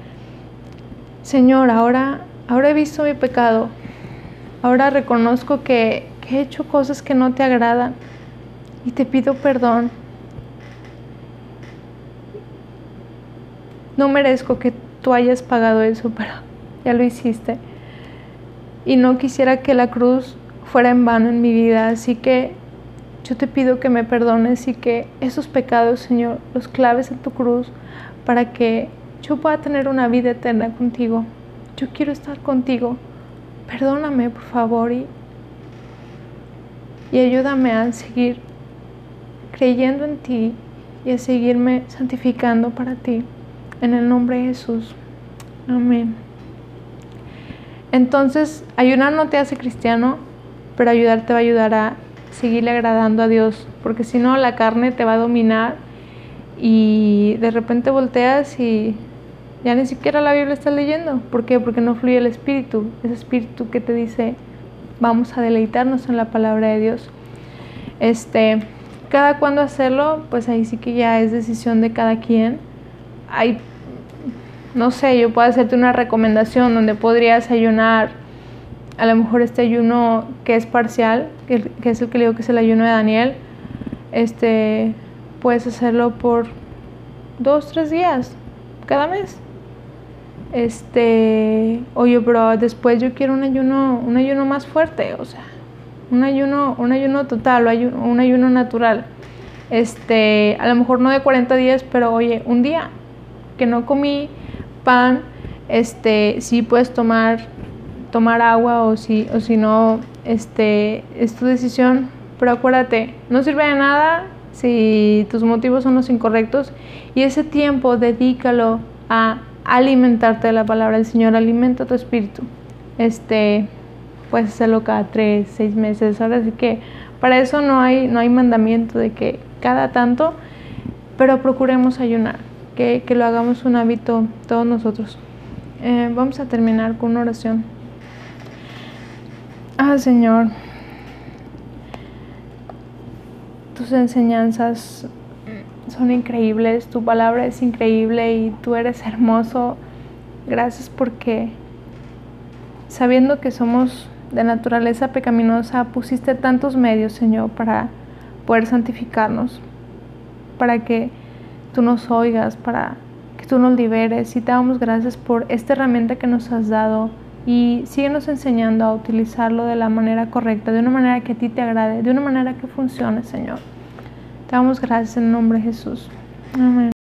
Señor, ahora, ahora he visto mi pecado, ahora reconozco que he hecho cosas que no te agradan y te pido perdón. No merezco que tú hayas pagado eso, pero ya lo hiciste. y no quisiera que la cruz fuera en vano en mi vida. Así que yo te pido que me perdones y que esos pecados, Señor, los claves en tu cruz para que yo pueda tener una vida eterna contigo. Yo quiero estar contigo. Perdóname, por favor, y, y ayúdame a seguir creyendo en ti y a seguirme santificando para ti. En el nombre de Jesús. Amén. Entonces, ayunar no te hace cristiano, pero ayudar te va a ayudar a seguirle agradando a Dios, porque si no la carne te va a dominar y de repente volteas y ya ni siquiera la Biblia estás leyendo. ¿Por qué? Porque no fluye el Espíritu, ese Espíritu que te dice, vamos a deleitarnos en la palabra de Dios. Este, cada cuándo hacerlo, pues ahí sí que ya es decisión de cada quien. Hay, no sé, yo puedo hacerte una recomendación donde podrías ayunar, a lo mejor este ayuno que es parcial, que, es el que le digo que es el ayuno de Daniel, este, puedes hacerlo por dos, tres días cada mes. Este, oye, pero después yo quiero un ayuno, un ayuno más fuerte, o sea, un ayuno, un ayuno total, un ayuno natural. Este, a lo mejor no de 40 días, pero oye, un día que no comí pan, este, sí puedes tomar, tomar agua o si, o si no, este, es tu decisión. Pero acuérdate, no sirve de nada si tus motivos son los incorrectos y ese tiempo dedícalo a alimentarte de la palabra del Señor, alimenta tu espíritu. Este, puedes hacerlo cada tres, seis meses. Ahora sí que para eso no hay, no hay mandamiento de que cada tanto, pero procuremos ayunar, que, lo hagamos un hábito todos nosotros. Eh, vamos a terminar con una oración. Ah, Señor, tus enseñanzas son increíbles, tu palabra es increíble y tú eres hermoso. Gracias porque sabiendo que somos de naturaleza pecaminosa, pusiste tantos medios, Señor, para poder santificarnos, para que tú nos oigas, para que tú nos liberes. Y te damos gracias por esta herramienta que nos has dado y síguenos enseñando a utilizarlo de la manera correcta, de una manera que a ti te agrade, de una manera que funcione, Señor. Te damos gracias en el nombre de Jesús. Amén.